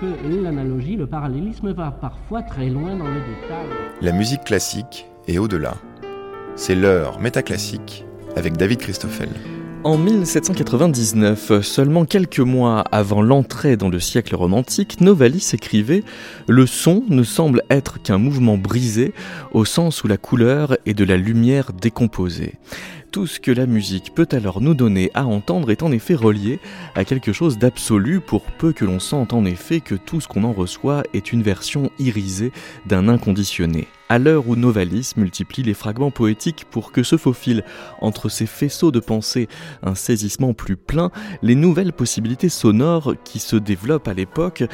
que l'analogie, le parallélisme va parfois très loin dans le détail. La musique classique est au-delà. C'est l'heure métaclassique avec David Christoffel. En 1799, seulement quelques mois avant l'entrée dans le siècle romantique, Novalis écrivait Le son ne semble être qu'un mouvement brisé, au sens où la couleur est de la lumière décomposée. Tout ce que la musique peut alors nous donner à entendre est en effet relié à quelque chose d'absolu pour peu que l'on sente en effet que tout ce qu'on en reçoit est une version irisée d'un inconditionné à l'heure où Novalis multiplie les fragments poétiques pour que se faufile entre ces faisceaux de pensée un saisissement plus plein, les nouvelles possibilités sonores qui se développent à l'époque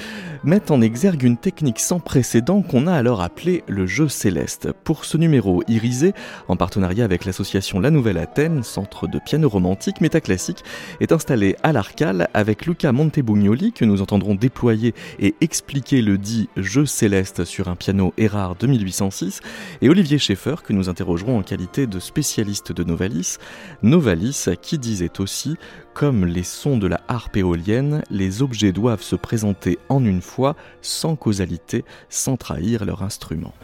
mettent en exergue une technique sans précédent qu'on a alors appelée le jeu céleste. Pour ce numéro irisé, en partenariat avec l'association La Nouvelle Athènes, centre de piano romantique métaclassique, est installé à l'Arcal avec Luca Montebugnoli que nous entendrons déployer et expliquer le dit jeu céleste sur un piano Erard 2806 et Olivier Schaeffer, que nous interrogerons en qualité de spécialiste de Novalis. Novalis, qui disait aussi Comme les sons de la harpe éolienne, les objets doivent se présenter en une fois, sans causalité, sans trahir leur instrument.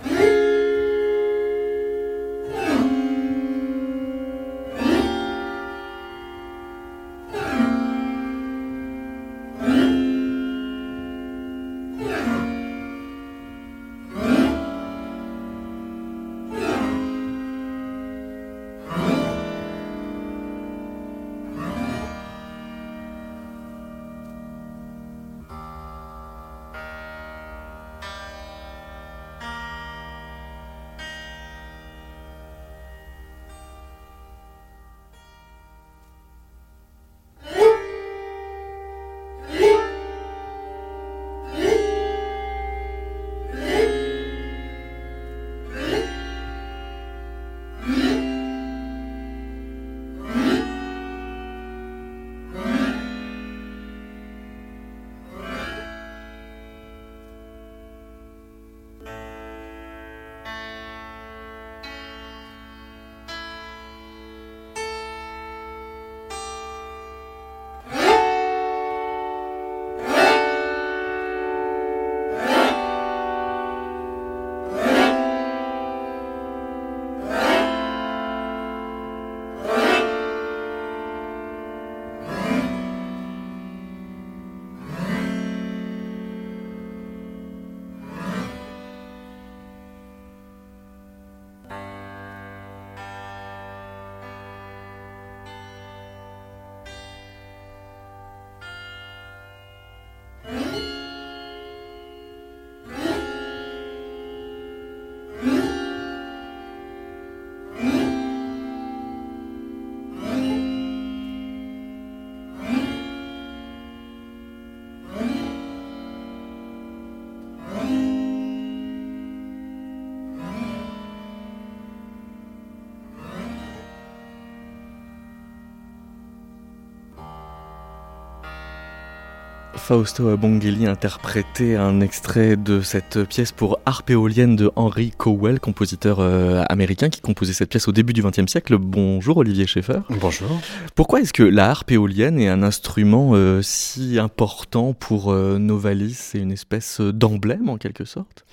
Fausto Bonghelli interprétait un extrait de cette pièce pour harpe éolienne de Henry Cowell, compositeur euh, américain qui composait cette pièce au début du XXe siècle. Bonjour Olivier Schaeffer. Bonjour. Pourquoi est-ce que la harpe éolienne est un instrument euh, si important pour euh, Novalis C'est une espèce d'emblème en quelque sorte?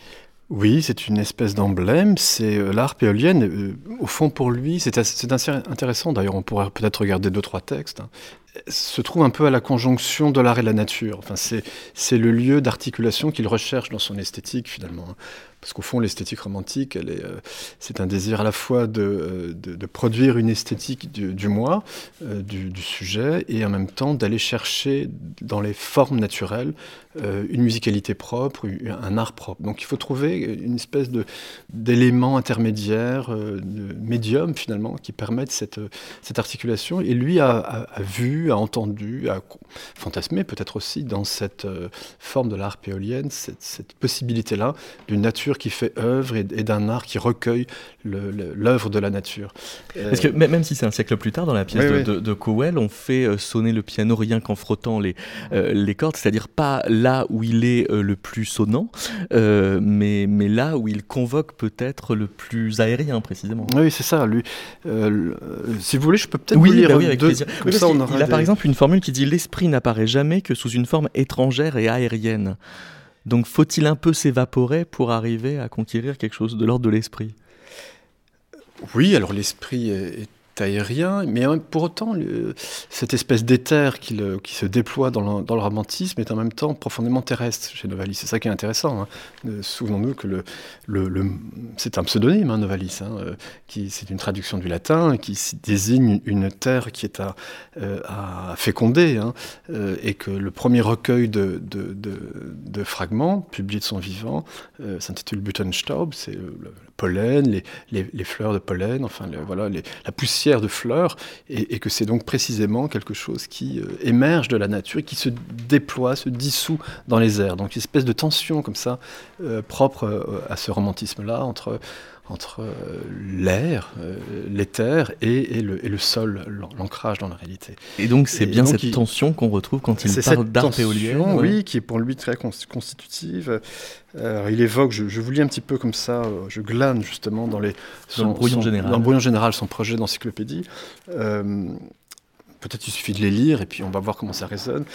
Oui, c'est une espèce d'emblème. C'est l'harpe éolienne. au fond, pour lui, c'est assez, intéressant. D'ailleurs, on pourrait peut-être regarder deux trois textes. Hein se trouve un peu à la conjonction de l'art et la nature. Enfin, c'est le lieu d'articulation qu'il recherche dans son esthétique finalement. Parce qu'au fond, l'esthétique romantique, euh, c'est un désir à la fois de, euh, de, produire une esthétique du, moi, euh, du, sujet, et en même temps d'aller chercher dans les formes naturelles une musicalité propre, un art propre. Donc il faut trouver une espèce d'élément intermédiaire, de médium finalement, qui permettent cette, cette articulation. Et lui a, a, vu, a entendu, a fantasmé peut-être aussi dans cette forme de l'art péolienne, cette, cette possibilité-là d'une nature qui fait œuvre et, d'un art qui recueille l'œuvre de la nature. Parce que même si c'est un siècle plus tard, dans la pièce de, Cowell, on fait euh, sonner le piano rien qu'en frottant les, euh, les cordes, c'est-à-dire pas là où il est euh, le plus sonnant, mais, mais là où il convoque peut-être le plus aérien précisément. Oui, c'est ça. Lui, si vous voulez, je peux peut-être vous lire bah oui, avec deux, plaisir. ça, on aura il, a par exemple une formule qui dit l'esprit n'apparaît jamais que sous une forme étrangère et aérienne. Donc faut-il un peu s'évaporer pour arriver à conquérir quelque chose de l'ordre de l'esprit? Oui, alors l'esprit est aérien, mais pour autant, cette espèce d'éther qui, se déploie dans le, romantisme est en même temps profondément terrestre chez Novalis. C'est ça qui est intéressant. Hein. Euh, souvenons-nous que c'est un pseudonyme, hein, Novalis, hein, euh, qui, c'est une traduction du latin qui désigne une terre qui est à, euh, féconder, et que le premier recueil de, fragments, publié de son vivant, s'intitule Butenstaub, pollen, les, fleurs de pollen, enfin voilà, la poussière de fleurs, et, que c'est donc précisément quelque chose qui euh, émerge de la nature et qui se déploie, se dissout dans les airs. Donc une espèce de tension comme ça, euh, propre euh, à ce romantisme-là, entre entre euh, l'air, euh, l'éther et, le, sol, l'ancrage dans la réalité. Et donc c'est bien cette tension qu'on retrouve quand il parle d'art éolienne Oui, qui est pour lui très constitutive. il évoque, je, vous lis un petit peu comme ça, euh, je glane justement dans, les, son, le brouillon général. Dans le brouillon général, son projet d'encyclopédie. Peut-être il suffit de les lire et puis on va voir comment ça résonne.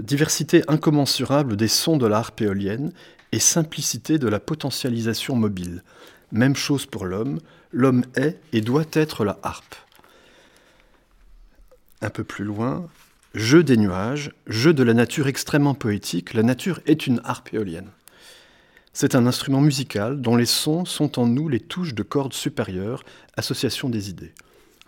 diversité incommensurable des sons de l'harpe éolienne et simplicité de la potentialisation mobile. Même chose pour l'homme, l'homme est et doit être la harpe. Un peu plus loin, jeu des nuages, jeu de la nature extrêmement poétique, la nature est une harpe éolienne. C'est un instrument musical dont les sons sont en nous les touches de cordes supérieures, association des idées.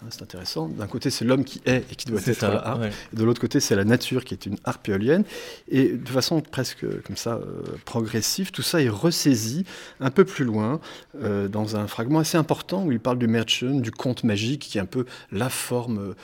Hein, c'est intéressant. D'un côté, c'est l'homme qui est et qui doit être la harpe. de l'autre côté, c'est la nature qui est une harpe éolienne. Et de façon presque comme ça euh, progressive, tout ça est ressaisi un peu plus loin euh, dans un fragment assez important où il parle du Merchant, du conte magique, qui est un peu la forme euh,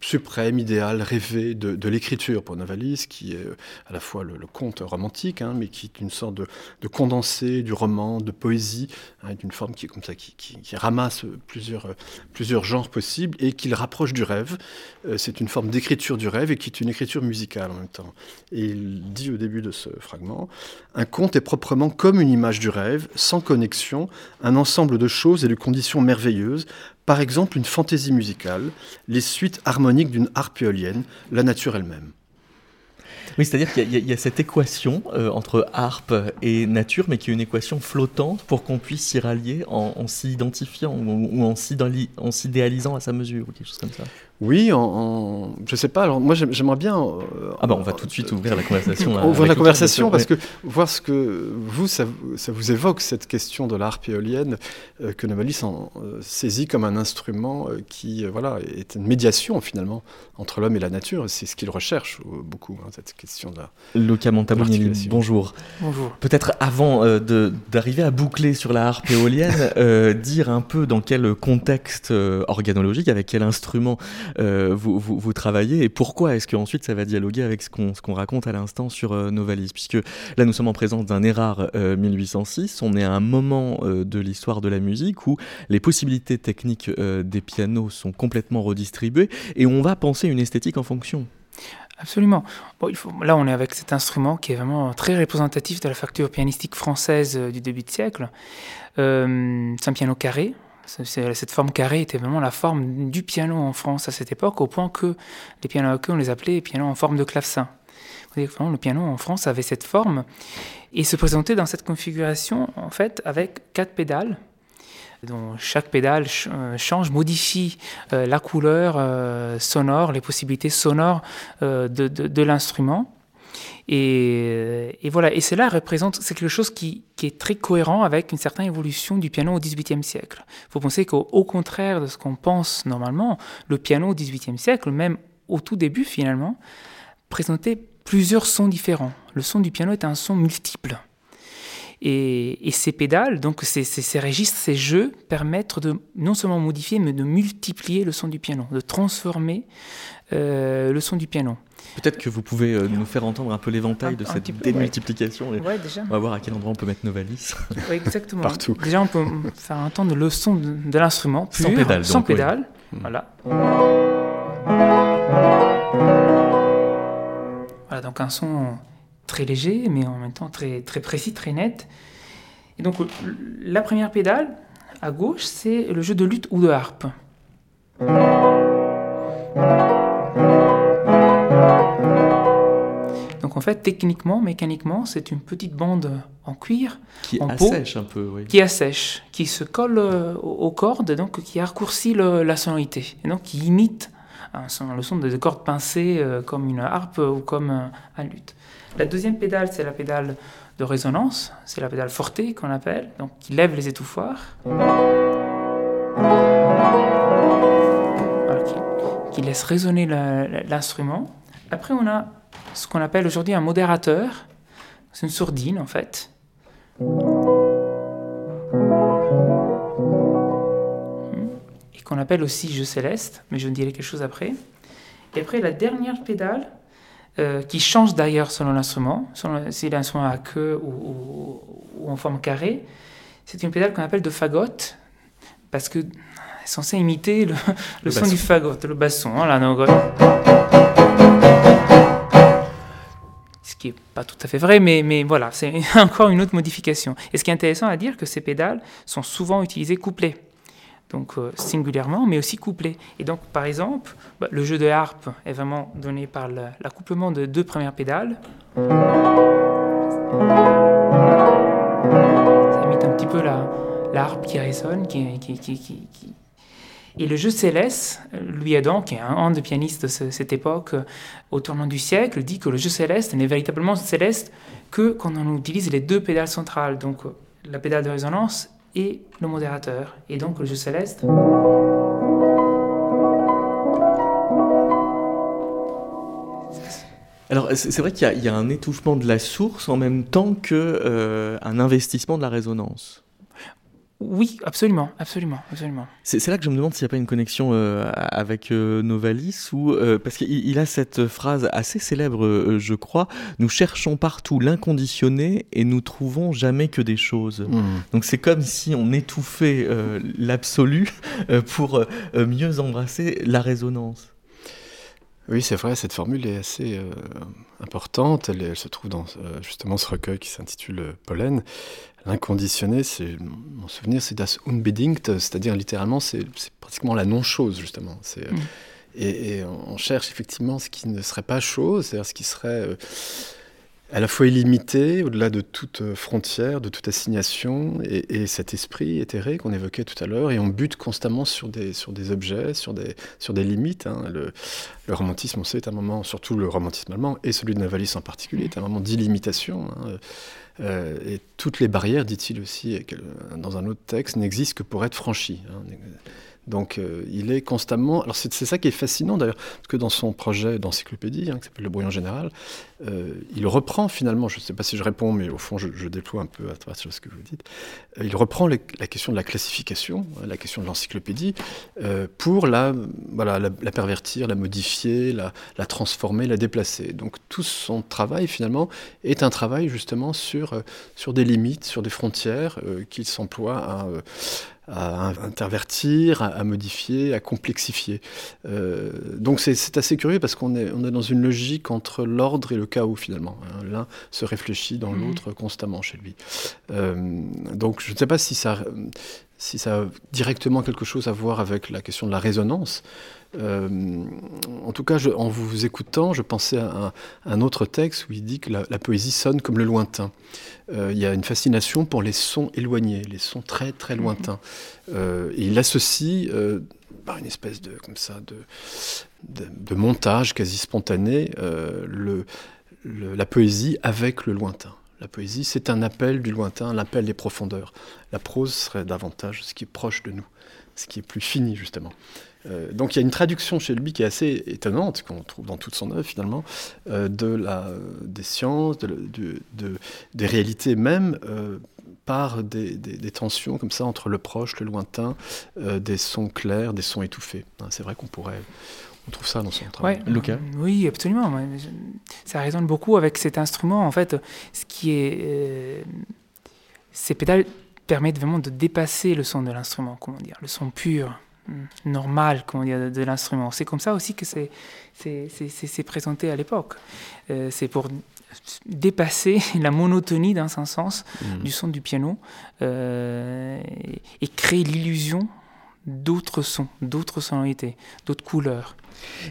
suprême, idéal, rêvé de, l'écriture pour Novalis, qui est euh, à la fois le, conte romantique, hein, mais qui est une sorte de, condensé du roman, de poésie, hein, d'une forme qui est comme ça, qui, ramasse plusieurs, plusieurs genres possibles et qui le rapproche du rêve. Euh, c'est une forme d'écriture du rêve et qui est une écriture musicale en même temps. Et il dit au début de ce fragment, un conte est proprement comme une image du rêve, sans connexion, un ensemble de choses et de conditions merveilleuses, par exemple, une fantaisie musicale, les suites harmoniques d'une harpe éolienne, la nature elle-même. Oui, c'est-à-dire qu'il y, a cette équation euh, entre harpe et nature, mais qui est une équation flottante pour qu'on puisse s'y rallier en, s'identifiant ou, en s'idéalisant à sa mesure, ou quelque chose comme ça. Oui, en, je sais pas. Alors moi, j'aimerais bien. Euh, ah bah, on va tout de suite ouvrir la conversation. ouvrir la conversation parce que voir ce que vous, ça, vous évoque cette question de l'harpe éolienne euh, que Novalis en, euh, saisit comme un instrument qui, voilà, est une médiation finalement entre l'homme et la nature. C'est ce qu'il recherche beaucoup hein, cette question là. Luca Montabugnini, bonjour. Bonjour. Peut-être avant d'arriver à boucler sur la harpe éolienne, dire un peu dans quel contexte organologique, avec quel instrument euh, vous, travaillez et pourquoi est-ce qu'ensuite ça va dialoguer avec ce qu'on qu'on raconte à l'instant sur euh, Novalis? Puisque là, nous sommes en présence d'un Erard 1806, euh, on est à un moment de l'histoire de la musique où les possibilités techniques des pianos sont complètement redistribuées et on va penser une esthétique en fonction. Absolument. Là, on est avec cet instrument qui est vraiment très représentatif de la facture pianistique française du début de siècle. c'est un piano carré, cette forme carrée était vraiment la forme du piano en France à cette époque, au point que les pianos à queue, on les appelait pianos en forme de clavecin. Le piano en France avait cette forme et se présentait dans cette configuration en fait avec quatre pédales dont chaque pédale euh, change, modifie euh, la couleur euh, sonore, les possibilités sonores de l'instrument. Et, voilà, et cela représente, c'est quelque chose qui, est très cohérent avec une certaine évolution du piano au XVIIIe siècle. Il faut penser qu'au contraire de ce qu'on pense normalement, le piano au XVIIIe siècle, même au tout début finalement, présentait plusieurs sons différents. Le son du piano est un son multiple. Et, ces pédales, donc ces, ces, registres, ces jeux permettent de non seulement modifier, mais de multiplier le son du piano, de transformer euh, le son du piano. Peut-être que vous pouvez euh, nous faire entendre un peu l'éventail de cette démultiplication. déjà. On va voir à quel endroit on peut mettre nos valises. Oui, exactement. Partout. Déjà, on peut faire entendre le son de, l'instrument. Sans pédale. Sans pédale. Voilà. Voilà, donc un son très léger, mais en même temps très, très précis, très net. Et donc euh, la première pédale, à gauche, c'est le jeu de lutte ou de harpe. Donc en fait, techniquement, mécaniquement, c'est une petite bande en cuir, qui en assèche peau, un peu, oui. qui assèche, qui se colle euh, aux cordes, donc qui raccourcit la sonorité, et donc qui imite le son des cordes pincées euh, comme une harpe ou comme un, un luth. La deuxième pédale, c'est la pédale de résonance, c'est la pédale forte qu'on appelle, donc qui lève les étouffoirs. qui laisse résonner l'instrument. Après, on a ce qu'on appelle aujourd'hui un modérateur. C'est une sourdine, en fait. Et qu'on appelle aussi jeu céleste, mais je ne dirai quelque chose après. Et après, la dernière pédale, euh, qui change d'ailleurs selon l'instrument, si l'instrument a queue ou, en forme carrée, c'est une pédale qu'on appelle de fagotte, parce que est censée imiter le, son du fagot, le basson. Hein, ce qui n'est pas tout à fait vrai, mais, mais voilà, c'est encore une autre modification. Et ce qui est intéressant à dire, que ces pédales sont souvent utilisées couplées. Donc euh, singulièrement, mais aussi couplées. Et donc, par exemple, bah, le jeu de harpe est vraiment donné par l'accouplement de deux premières pédales. Ça imite un petit peu la, harpe qui résonne, et le jeu céleste, Louis Adam, qui est un de pianiste de cette époque, au tournant du siècle, dit que le jeu céleste n'est véritablement céleste que quand on utilise les deux pédales centrales, donc la pédale de résonance et le modérateur. Et donc le jeu céleste. Alors c'est vrai qu'il y, a un étouffement de la source en même temps qu'un euh, investissement de la résonance. Oui, absolument, absolument, absolument. C'est là que je me demande s'il n'y a pas une connexion euh, avec euh, Novalis, ou, euh, parce qu'il a cette phrase assez célèbre, je crois, nous cherchons partout l'inconditionné et nous trouvons jamais que des choses. Hmm. Donc c'est comme si on étouffait l'absolu pour mieux embrasser la résonance. Oui, c'est vrai, cette formule est assez importante. Elle, se trouve dans justement ce recueil qui s'intitule Pollen. L'inconditionné, c'est mon souvenir, c'est das Unbedingt, c'est-à-dire littéralement, c'est pratiquement la non-chose, justement. C'est, mm. et, on cherche effectivement ce qui ne serait pas chose, c'est-à-dire ce qui serait euh, à la fois illimité, au-delà de toute euh, frontière, de toute assignation, et, cet esprit éthéré qu'on évoquait tout à l'heure, et on bute constamment sur des, sur des objets, sur des, sur des limites. Hein. Le, le, romantisme, on sait, est un moment, surtout le romantisme allemand, et celui de Navalis en particulier, est un moment d'illimitation. Hein. Euh, et toutes les barrières, dit-il aussi dans un autre texte, n'existent que pour être franchies. Hein. Donc euh, il est constamment. Alors c'est ça qui est fascinant d'ailleurs, parce que dans son projet d'encyclopédie, hein, qui s'appelle Le Brouillon Général, euh, il reprend finalement, je ne sais pas si je réponds, mais au fond je, déploie un peu à travers ce que vous dites, euh, il reprend la question de la classification, hein, la question de l'encyclopédie, pour la, voilà, la, pervertir, la modifier, la, la, transformer, la déplacer. Donc tout son travail finalement est un travail justement sur, sur des limites, sur des frontières qu'il s'emploie à à intervertir, à, modifier, à complexifier. Euh, donc c'est assez curieux parce qu'on est, on est dans une logique entre l'ordre et le chaos finalement. Hein. L'un se réfléchit dans mmh. l'autre constamment chez lui. Euh, donc je ne sais pas si ça, si ça a directement quelque chose à voir avec la question de la résonance. Euh, en tout cas, en vous écoutant, je pensais à un, autre texte où il dit que la, poésie sonne comme le lointain. Euh, il y a une fascination pour les sons éloignés, les sons très très lointains. Euh, et il associe par une espèce de comme ça de, de, montage quasi spontané le, la poésie avec le lointain. La poésie, c'est un appel du lointain, l'appel des profondeurs. La prose serait davantage ce qui est proche de nous, ce qui est plus fini, justement. Euh, donc il y a une traduction chez lui qui est assez étonnante, qu'on trouve dans toute son œuvre finalement, euh, de la, des sciences, de, des réalités même, euh, par des, tensions comme ça entre le proche, le lointain, des sons clairs, des sons étouffés. Hein, c'est vrai qu'on pourrait, on trouve ça dans son travail. Ouais, Oui, absolument. Ça résonne beaucoup avec cet instrument. En fait, ce qui est. Euh, ces pédales permettent vraiment de dépasser le son de l'instrument, comment dire, le son pur, normal, comment dire, de, l'instrument. C'est comme ça aussi que c'est présenté à l'époque. Euh, c'est pour dépasser la monotonie dans un sens mm. du son du piano euh, et créer l'illusion d'autres sons, d'autres sonorités, d'autres couleurs.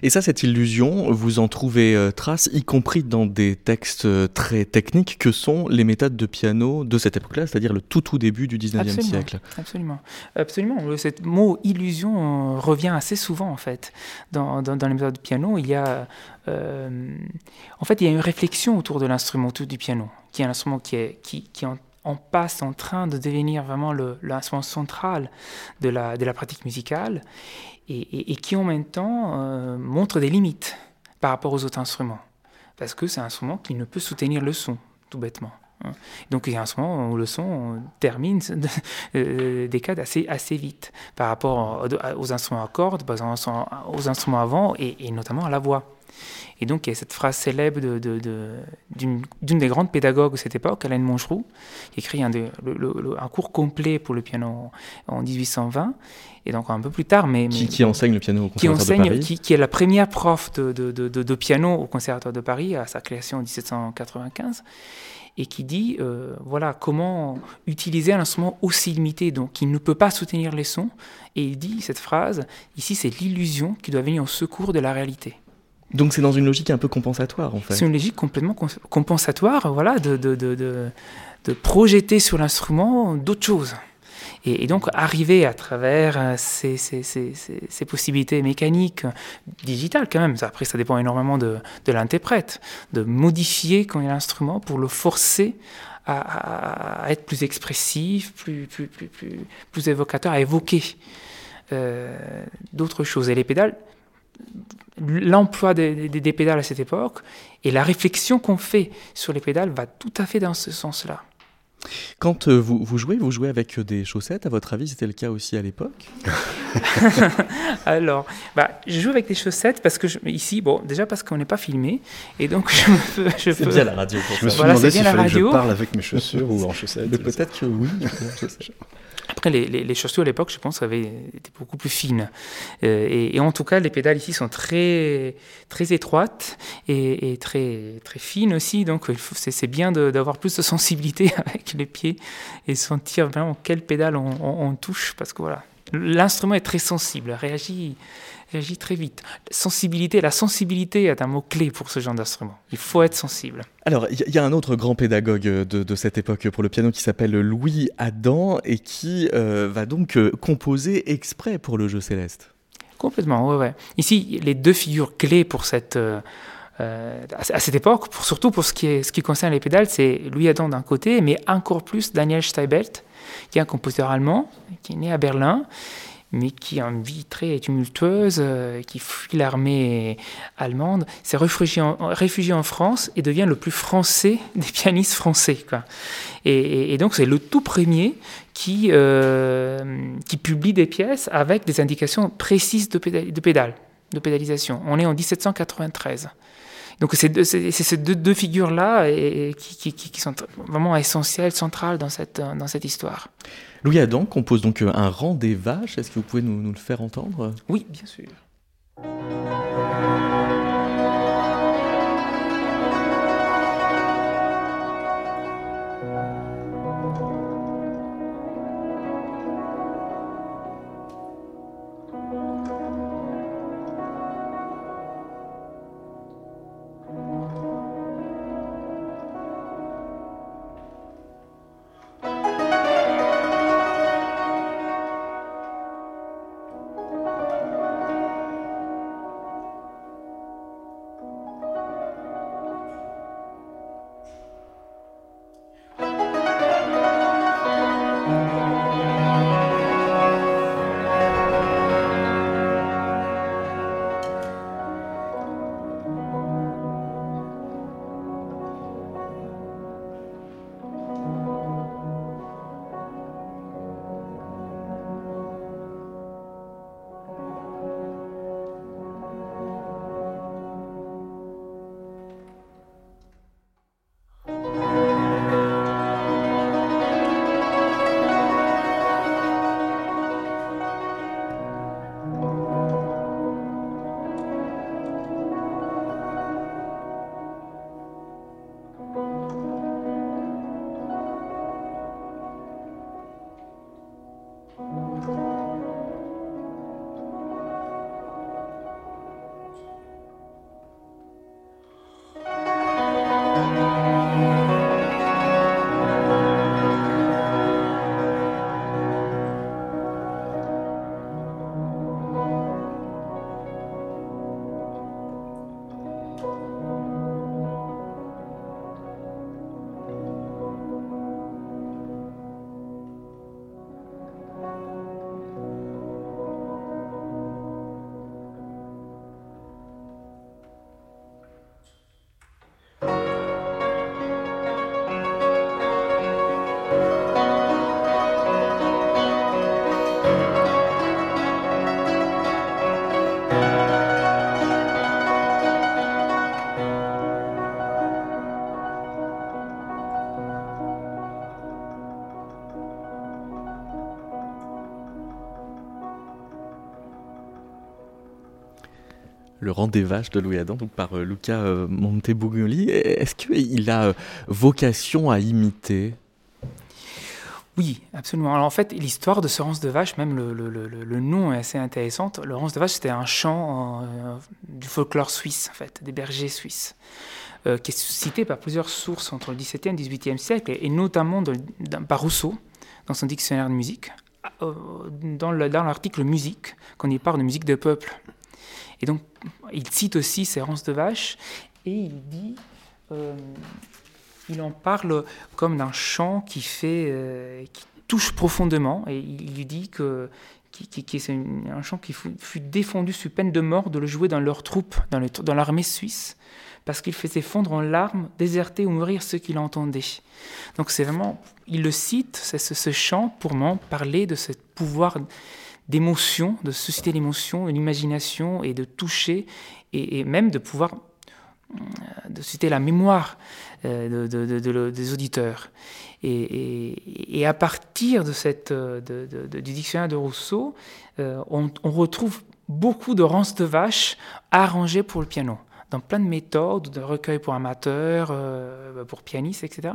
Et ça, cette illusion, vous en trouvez euh, trace, y compris dans des textes euh, très techniques que sont les méthodes de piano de cette époque-là, c'est-à-dire le tout tout début du 19e siècle. Absolument, absolument. Ce mot illusion euh, revient assez souvent en fait dans, dans, les méthodes de piano. Il y a, en fait, il y a une réflexion autour de l'instrument, autour du piano, qui est un instrument qui est qui, qui en, en passe en train de devenir vraiment l'instrument central de la, de la pratique musicale et, qui en même temps euh, montre des limites par rapport aux autres instruments. Parce que c'est un instrument qui ne peut soutenir le son, tout bêtement. Hein. Donc il y a un instrument où le son termine euh, des cas assez, assez vite par rapport aux instruments à cordes, aux instruments avant et, et notamment à la voix. Et donc, il y a cette phrase célèbre d'une de, de, des grandes pédagogues de cette époque, Alain Mongeroux, qui écrit un, cours complet pour le piano en 1820, et donc un peu plus tard. Mais, qui, enseigne le piano au Conservatoire de Paris qui, est la première prof de, piano au Conservatoire de Paris à sa création en 1795 et qui dit euh, voilà comment utiliser un instrument aussi limité, donc qui ne peut pas soutenir les sons. Et il dit cette phrase ici, c'est l'illusion qui doit venir au secours de la réalité. Donc c'est dans une logique un peu compensatoire en fait. C'est une logique complètement compensatoire, voilà, de, de, de, de projeter sur l'instrument d'autres choses. Et, donc arriver à travers euh, ces, possibilités mécaniques, digitales quand même, après ça dépend énormément de, l'interprète, de modifier quand il y a l'instrument pour le forcer à, être plus expressif, plus évocateur, à évoquer euh, d'autres choses. Et les pédales, l'emploi des, pédales à cette époque et la réflexion qu'on fait sur les pédales va tout à fait dans ce sens-là. Quand euh, vous, vous, jouez, vous jouez avec euh, des chaussettes, à votre avis, c'était le cas aussi à l'époque? Alors, bah, je joue avec des chaussettes parce que ici, bon, déjà parce qu'on n'est pas filmé, et donc je me peux. C'est bien la radio. Pour je me suis demandé s'il fallait que je parle avec mes chaussures ou en chaussettes. Peut-être que oui. Après, les, les, chaussures à l'époque, je pense, avaient été beaucoup plus fines. Euh, et, en tout cas, les pédales ici sont très, très étroites et, très, très fines aussi. Donc, c'est bien d'avoir plus de sensibilité avec les pieds et sentir vraiment quelle pédale on, on touche. Parce que voilà, l'instrument est très sensible, réagit réagit très vite. Sensibilité, la sensibilité est un mot-clé pour ce genre d'instrument. Il faut être sensible. Alors, il y, a un autre grand pédagogue de, cette époque pour le piano qui s'appelle Louis Adam et qui euh, va donc euh, composer exprès pour le jeu céleste. Complètement, ouais, ouais. Ici, les deux figures clés pour cette... Euh, à cette époque, pour, surtout pour ce qui, est, ce qui concerne les pédales, c'est Louis Adam d'un côté, mais encore plus Daniel Steibelt, qui est un compositeur allemand, qui est né à Berlin mais qui a une vie très tumultueuse, euh, qui fuit l'armée allemande, s'est réfugié en, France et devient le plus français des pianistes français. Et, donc c'est le tout premier qui, euh, qui publie des pièces avec des indications précises de, de pédale, de pédalisation. On est en 1793. Donc c'est ces deux, deux figures-là qui, qui, qui, sont vraiment essentielles, centrales dans cette, dans cette histoire. Louis Adam compose donc un rang des vaches. Est-ce que vous pouvez nous, nous le faire entendre? Oui, bien sûr. Rang des vaches de Louis Adam, donc par Luca Montebugnoli. Est-ce qu'il a vocation à imiter? Oui, absolument. Alors en fait, l'histoire de ce rance de vache, même le, nom est assez intéressant. Le rance de vache, c'était un chant du folklore suisse, en fait, des bergers suisses. Euh, qui est cité par plusieurs sources entre le XVIIe et le XVIIIe siècle, et, notamment par Rousseau, dans son dictionnaire de musique, euh, dans l'article musique, quand il parle de musique de peuple. Et donc, il cite aussi ces ronces de vache, et il dit, euh, il en parle comme d'un chant qui fait, qui touche profondément, et il lui dit que qui, c'est un chant qui fut, défendu sous peine de mort de le jouer dans leur troupe, dans l'armée suisse, parce qu'il faisait fondre en larmes, déserter ou mourir ceux qui l'entendaient. Donc c'est vraiment, il le cite, c'est ce, chant pour m'en parler de ce pouvoir d'émotion, de susciter l'émotion, l'imagination et de toucher et, même de pouvoir euh, de susciter la mémoire euh, de, des auditeurs. Et, à partir de cette, euh, du dictionnaire de Rousseau, on, retrouve beaucoup de rances de vaches arrangées pour le piano dans plein de méthodes, de recueils pour amateurs, pour pianistes, etc.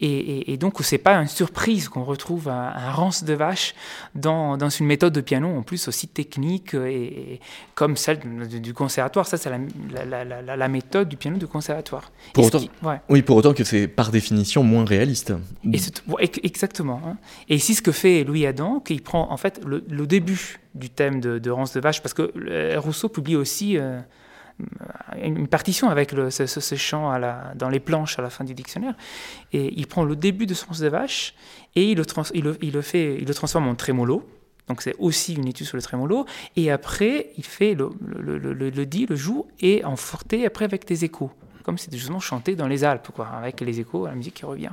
Et, et, donc, c'est pas une surprise qu'on retrouve un, rance de vache dans, dans, une méthode de piano, en plus aussi technique, et, comme celle du conservatoire. Ça, c'est la, la, la, méthode du piano du conservatoire. Pour autant, Oui, pour autant que c'est par définition moins réaliste. Et exactement. Hein. Et ici, ce que fait Louis Adam, qu'il prend en fait le, début du thème de, de Rance de vache, parce que euh, Rousseau publie aussi. Euh, une partition avec ce, chant dans les planches à la fin du dictionnaire. Et il prend le début de Sens de vache et il le, fait, il le transforme en trémolo. Donc c'est aussi une étude sur le trémolo. Et après, il fait le, le, dit, le joue, et en forté, après avec des échos. Comme c'était justement chanté dans les Alpes, quoi, avec les échos, la musique qui revient.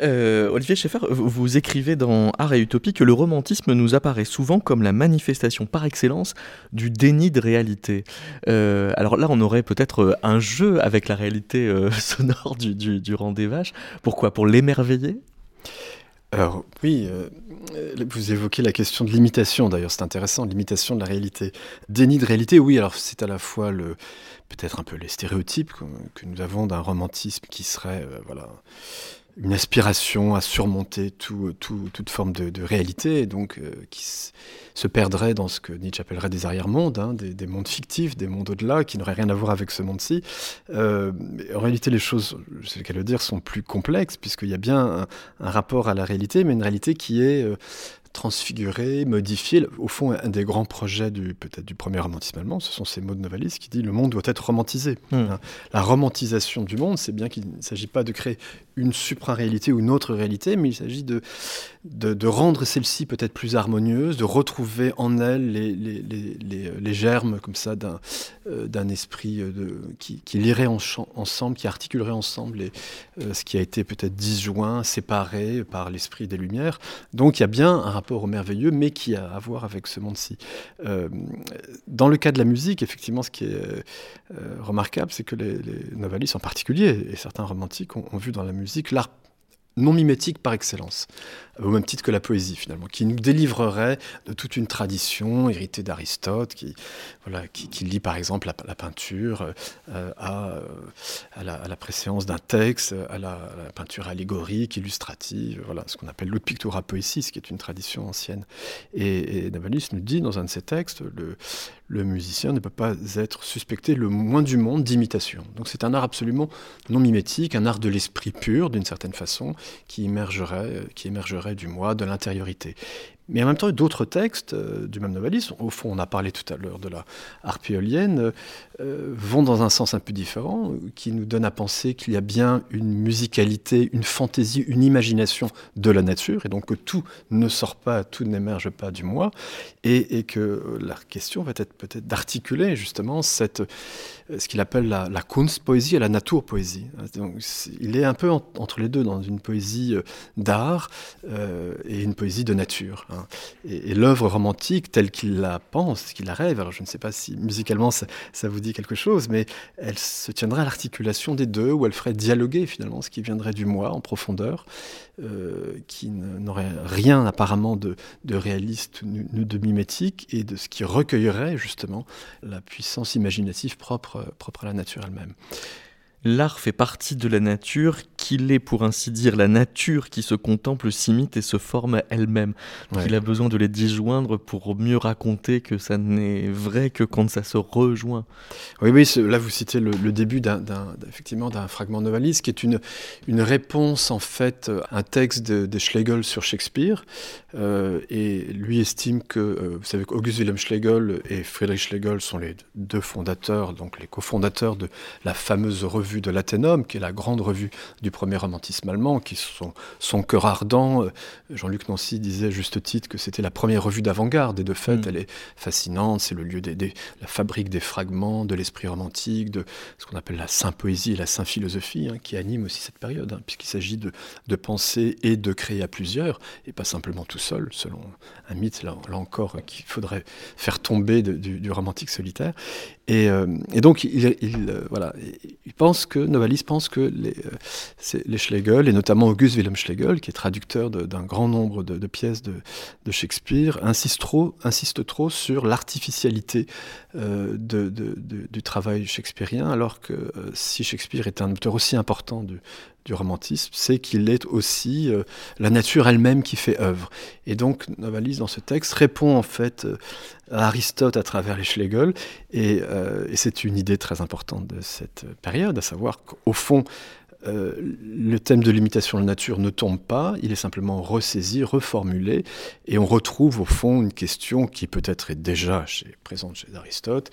Euh, Olivier Schaeffer, vous écrivez dans Art et Utopie que le romantisme nous apparaît souvent comme la manifestation par excellence du déni de réalité. Euh, alors là, on aurait peut-être euh, un jeu avec la réalité sonore du, du, rang des vaches. Pourquoi? Pour l'émerveiller? Alors oui, vous évoquez la question de l'imitation d'ailleurs, c'est intéressant, l'imitation de la réalité. Déni de réalité, oui, alors c'est à la fois peut-être un peu les stéréotypes que, que nous avons d'un romantisme qui serait voilà une aspiration à surmonter tout, toute forme de, réalité, et donc euh, qui se perdrait dans ce que Nietzsche appellerait des arrière-mondes, hein, des, mondes fictifs, des mondes au-delà, qui n'auraient rien à voir avec ce monde-ci. Euh, en réalité, les choses, je sais qu'à le dire, sont plus complexes, puisqu'il y a bien un, rapport à la réalité, mais une réalité qui est euh, transfigurer, modifier. Au fond, un des grands projets du peut-être du premier romantisme allemand, ce sont ces mots de Novalis qui dit le monde doit être romantisé. Hmm. La romantisation du monde, c'est bien qu'il ne s'agit pas de créer une supra-réalité ou une autre réalité, mais il s'agit de, de, rendre celle-ci peut-être plus harmonieuse, de retrouver en elle les, les, les, les germes comme ça d'un euh, esprit euh, de, qui, qui, lirait ensemble, qui articulerait ensemble euh, ce qui a été peut-être disjoint, séparé par l'esprit des Lumières. Donc il y a bien un rapport au merveilleux, mais qui a à voir avec ce monde-ci. dans le cas de la musique, effectivement, ce qui est remarquable, c'est que les, les en particulier, et certains romantiques, ont, ont vu dans la musique l'art non mimétique par excellence au même titre que la poésie finalement, qui nous délivrerait de toute une tradition héritée d'Aristote, qui, voilà, qui, lie par exemple la, peinture euh, à, euh, à, la, préséance d'un texte, à la, peinture allégorique, illustrative, voilà, ce qu'on appelle l'autre pictura poésis, qui est une tradition ancienne. Et, et nous dit dans un de ses textes, le, le musicien ne peut pas être suspecté le moins du monde d'imitation. Donc c'est un art absolument non mimétique, un art de l'esprit pur d'une certaine façon, qui émergerait, qui émergerait du moi, de l'intériorité. Mais en même temps, d'autres textes euh, du même noveliste, au fond, on a parlé tout à l'heure de la harpe éolienne, euh, vont dans un sens un peu différent, qui nous donne à penser qu'il y a bien une musicalité, une fantaisie, une imagination de la nature, et donc que tout ne sort pas, tout n'émerge pas du moi, et, que la question va être peut-être d'articuler justement cette, ce qu'il appelle la, la Kunstpoésie et la Naturpoésie. Donc, il est un peu entre les deux, dans une poésie d'art et une poésie de nature. Hein. Et, l'œuvre romantique, telle qu'il la pense, qu'il la rêve, alors je ne sais pas si musicalement ça, vous dit quelque chose, mais elle se tiendrait à l'articulation des deux, où elle ferait dialoguer finalement ce qui viendrait du moi en profondeur, euh, qui n'aurait rien apparemment de, réaliste ni de mimétique, et de ce qui recueillerait justement la puissance imaginative propre, propre à la nature elle-même. L'art fait partie de la nature, qu'il est pour ainsi dire la nature qui se contemple, s'imite et se forme elle-même. Il a besoin de les disjoindre pour mieux raconter que ça n'est vrai que quand ça se rejoint. Oui, oui, là vous citez le, début d'un, effectivement d'un fragment noveliste qui est une, une réponse en fait à un texte de, Schlegel sur Shakespeare. Euh, et lui estime que, euh, vous savez qu'August Wilhelm Schlegel et Friedrich Schlegel sont les deux fondateurs, donc les cofondateurs de la fameuse revue de l'Athénum, qui est la grande revue du premier romantisme allemand, qui sont son cœur ardent. Euh, Jean-Luc Nancy disait juste titre que c'était la première revue d'avant-garde, et de fait, mm. elle est fascinante. C'est le lieu des, la fabrique des fragments, de l'esprit romantique, de ce qu'on appelle la saint-poésie et la saint-philosophie, hein, qui anime aussi cette période, hein, puisqu'il s'agit de, de, penser et de créer à plusieurs, et pas simplement tout seul, selon un mythe, là, là encore, qu'il faudrait faire tomber du, du, romantique solitaire. Et, euh, et donc, il, il euh, voilà, il pense que, Novalis pense que les, euh, les, Schlegel, et notamment August Wilhelm Schlegel, qui est traducteur d'un grand nombre de, pièces de, Shakespeare, insiste trop, insiste trop sur l'artificialité euh, du travail shakespearien, alors que euh, si Shakespeare est un auteur aussi important du, du romantisme, c'est qu'il est aussi euh, la nature elle-même qui fait œuvre. Et donc Novalis, dans ce texte, répond en fait euh, à Aristote à travers les Schlegel, euh, et, c'est une idée très importante de cette période, à savoir qu'au fond, le thème de l'imitation de la nature ne tombe pas, il est simplement ressaisi, reformulé, et on retrouve au fond une question qui peut-être est déjà présente chez Aristote,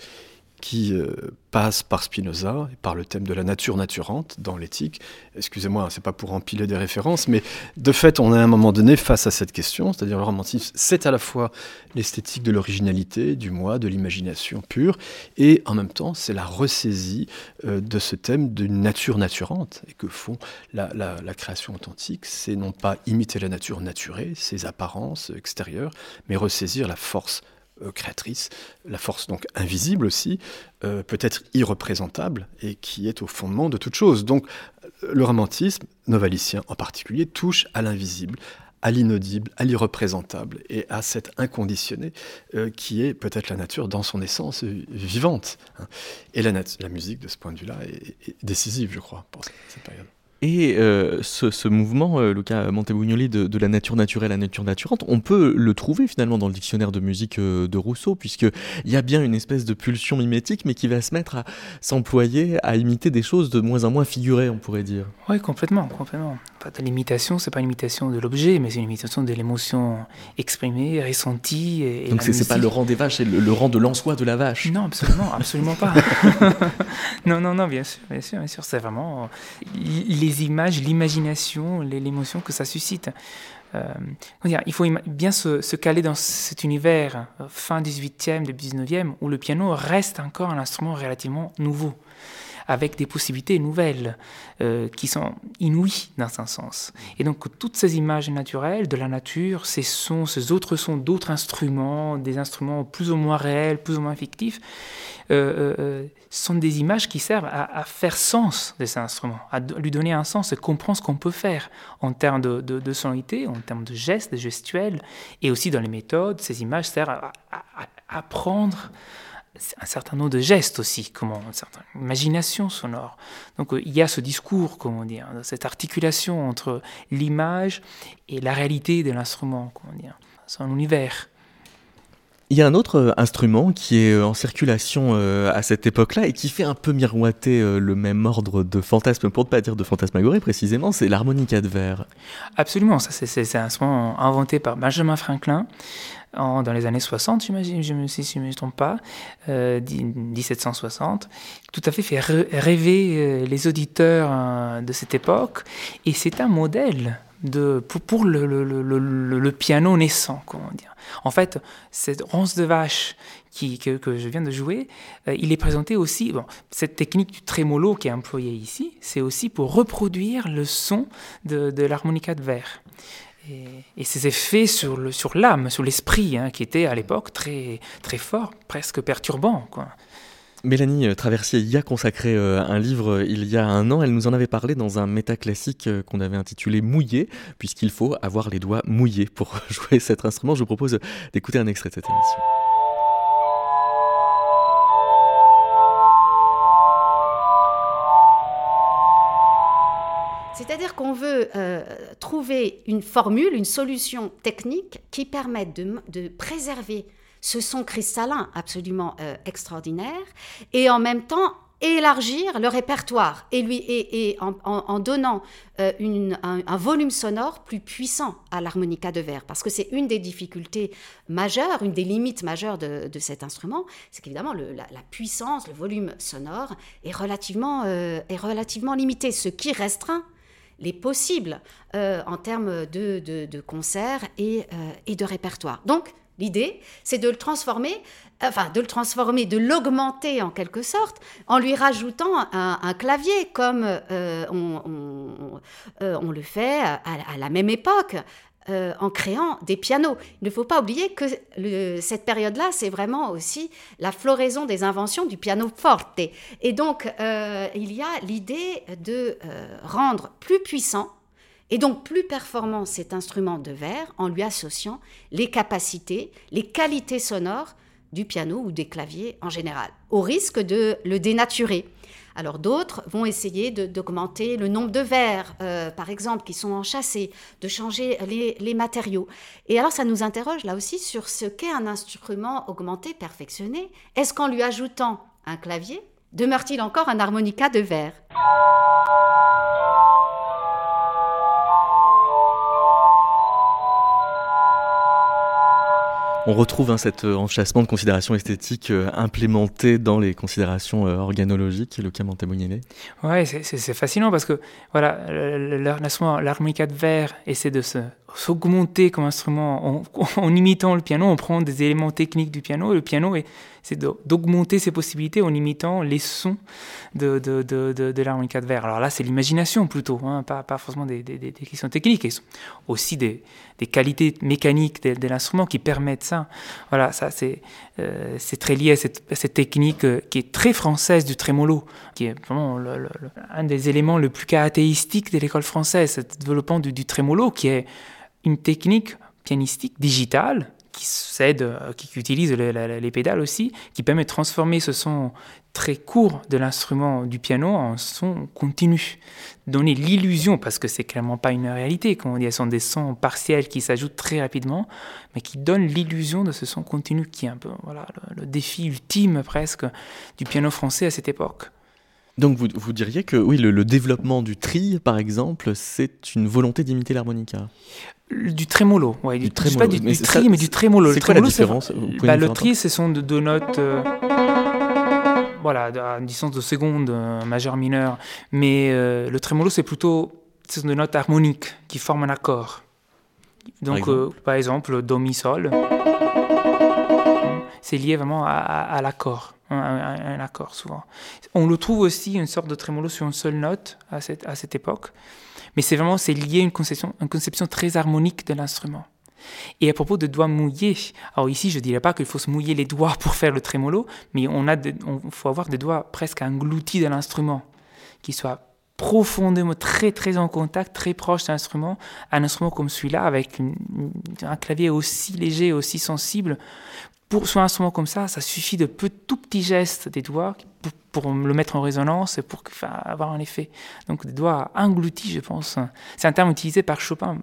qui euh, passe par Spinoza, et par le thème de la nature naturante dans l'éthique. Excusez-moi, c'est pas pour empiler des références, mais de fait, on est à un moment donné face à cette question, c'est-à-dire le romantisme, c'est à la fois l'esthétique de l'originalité, du moi, de l'imagination pure, et en même temps, c'est la ressaisie euh, de ce thème d'une nature naturante, et que font la, la création authentique, c'est non pas imiter la nature naturée, ses apparences extérieures, mais ressaisir la force euh, créatrice, la force donc invisible aussi, euh, peut-être irreprésentable, et qui est au fondement de toute chose. Donc le romantisme, novalicien en particulier, touche à l'invisible, à l'inaudible, à l'irreprésentable et à cet inconditionné euh, qui est peut-être la nature dans son essence vivante. Hein. Et la, musique, de ce point de vue-là, est décisive, je crois, pour cette période. Et euh, ce, mouvement, euh, Luca Montebugnoli, de, la nature naturelle à la nature naturante, on peut le trouver finalement dans le dictionnaire de musique euh, de Rousseau, puisqu'il y a bien une espèce de pulsion mimétique, mais qui va se mettre à s'employer à imiter des choses de moins en moins figurées, on pourrait dire. Oui, complètement, complètement. l'imitation, c'est pas une imitation de l'objet, mais c'est une imitation de l'émotion exprimée, ressentie. Et, Donc c'est pas le rang des vaches, c'est le, rang de l'en-soi de la vache. Non, absolument, absolument pas. non, non, non, bien sûr, bien sûr, bien sûr, c'est vraiment les images, l'imagination, l'émotion que ça suscite. Euh, il faut bien se, caler dans cet univers euh, fin 18e, début 19e, où le piano reste encore un instrument relativement nouveau avec des possibilités nouvelles euh, qui sont inouïes dans un sens. Et donc toutes ces images naturelles de la nature, ces sons, ces autres sons d'autres instruments, des instruments plus ou moins réels, plus ou moins fictifs, euh, euh, sont des images qui servent à, faire sens de ces instruments, à lui donner un sens et comprendre ce qu'on peut faire en termes de, de, sonorité, en termes de gestes, de gestuels, et aussi dans les méthodes. Ces images servent à, à apprendre un certain nombre de gestes aussi, comment, une certaine imagination sonore. Donc euh, il y a ce discours, comment dire, cette articulation entre l'image et la réalité de l'instrument, comment dire, son univers. Il y a un autre euh, instrument qui est euh, en circulation à cette époque-là et qui fait un peu miroiter le même ordre de fantasme, pour ne pas dire de fantasmagorie précisément, c'est l'harmonica de verre. Absolument, ça c'est un instrument inventé par Benjamin Franklin dans les années 60, j'imagine, si je ne me trompe pas, 1760, euh, tout à fait fait rêver euh, les auditeurs euh, de cette époque. Et c'est un modèle pour, le, piano naissant, comment dire. En fait, cette ronce de vache que, je viens de jouer, il est présenté aussi, bon, cette technique du trémolo qui est employée ici, c'est aussi pour reproduire le son de l'harmonica de verre. Et, ses effets sur, l'âme, sur l'esprit, hein, qui était à l'époque très, très fort, presque perturbant. Quoi. Mélanie euh, Traversier y a consacré euh, un livre euh, il y a un an. Elle nous en avait parlé dans un métaclassique qu'on avait intitulé Mouillé, puisqu'il faut avoir les doigts mouillés pour jouer cet instrument. Je vous propose d'écouter un extrait de cette émission. C'est-à-dire qu'on veut trouver une formule, une solution technique qui permette de, préserver ce son cristallin absolument euh, extraordinaire, et en même temps élargir le répertoire et lui et, en, donnant euh, un, volume sonore plus puissant à l'harmonica de verre. Parce que c'est une des difficultés majeures une des limites majeures de, cet instrument c'est qu'évidemment la, puissance le volume sonore est relativement euh, est relativement limité ce qui restreint les possibles en termes de, de, concerts et, et de répertoire donc L'idée, c'est de le transformer, enfin de le transformer, de l'augmenter en quelque sorte, en lui rajoutant un, clavier comme euh, euh, on, le fait à, la même époque. Euh, en créant des pianos. Il ne faut pas oublier que cette période-là, c'est vraiment aussi la floraison des inventions du piano forte. Et donc, il y a l'idée de rendre plus puissant et donc plus performant cet instrument de verre en lui associant les capacités, les qualités sonores du piano ou des claviers en général, au risque de le dénaturer. Alors d'autres vont essayer d'augmenter le nombre de verres, euh, par exemple, qui sont enchâssés, de changer les, les, matériaux. Et alors ça nous interroge là aussi sur ce qu'est un instrument augmenté, perfectionné. Est-ce qu'en lui ajoutant un clavier, demeure-t-il encore un harmonica de verre On retrouve hein, cet euh, enchâssement de considérations esthétiques euh, implémenté dans les considérations euh, organologiques, le témoignait. Ouais, c'est fascinant parce que voilà, l'harmonica de verre essaie de s'augmenter comme instrument en, imitant le piano. On prend des éléments techniques du piano et le piano c'est d'augmenter ses possibilités en imitant les sons de, de, de, de, l'harmonica de verre. Alors là, c'est l'imagination plutôt, hein, pas, pas forcément des, des, des, questions techniques, et aussi des, des qualités mécaniques de, l'instrument qui permettent ça. Voilà, ça c'est euh, très lié à cette, cette technique euh, qui est très française du trémolo, qui est vraiment un des éléments le plus caractéristiques de l'école française, ce développement du, du trémolo, qui est une technique pianistique digitale qui euh, qui, utilise les, pédales aussi, qui permet de transformer ce son très court de l'instrument du piano en son continu. Donner l'illusion, parce que c'est clairement pas une réalité, comme on dit, ce sont des sons partiels qui s'ajoutent très rapidement, mais qui donnent l'illusion de ce son continu qui est un peu voilà, le défi ultime presque du piano français à cette époque. Donc vous, vous, diriez que oui, le, développement du tri, par exemple, c'est une volonté d'imiter l'harmonica Du trémolo, oui. Du, trémolo. Pas du, du tri, mais du trémolo. C'est quoi la différence? Bah, Le tri, ce sont de deux notes... Euh, voilà, à une distance de seconde, euh, majeur, mineur. Mais euh, le trémolo, c'est plutôt ce sont des notes harmoniques qui forment un accord. Donc, par exemple, do, mi, sol, c'est lié vraiment à l'accord un, accord souvent. On le trouve aussi une sorte de trémolo sur une seule note à cette, à cette époque, mais c'est vraiment c'est lié à une conception, une conception très harmonique de l'instrument. Et à propos de doigts mouillés, alors ici je ne dirais pas qu'il faut se mouiller les doigts pour faire le trémolo, mais on a on faut avoir des doigts presque engloutis de l'instrument, qui soient profondément très très en contact, très proche de l'instrument, un instrument comme celui-là avec un clavier aussi léger, aussi sensible, pour sur un instrument comme ça, ça suffit de peu, tout petits gestes des doigts pour, le mettre en résonance et pour avoir un effet. Donc des doigts engloutis, je pense. C'est un terme utilisé par Chopin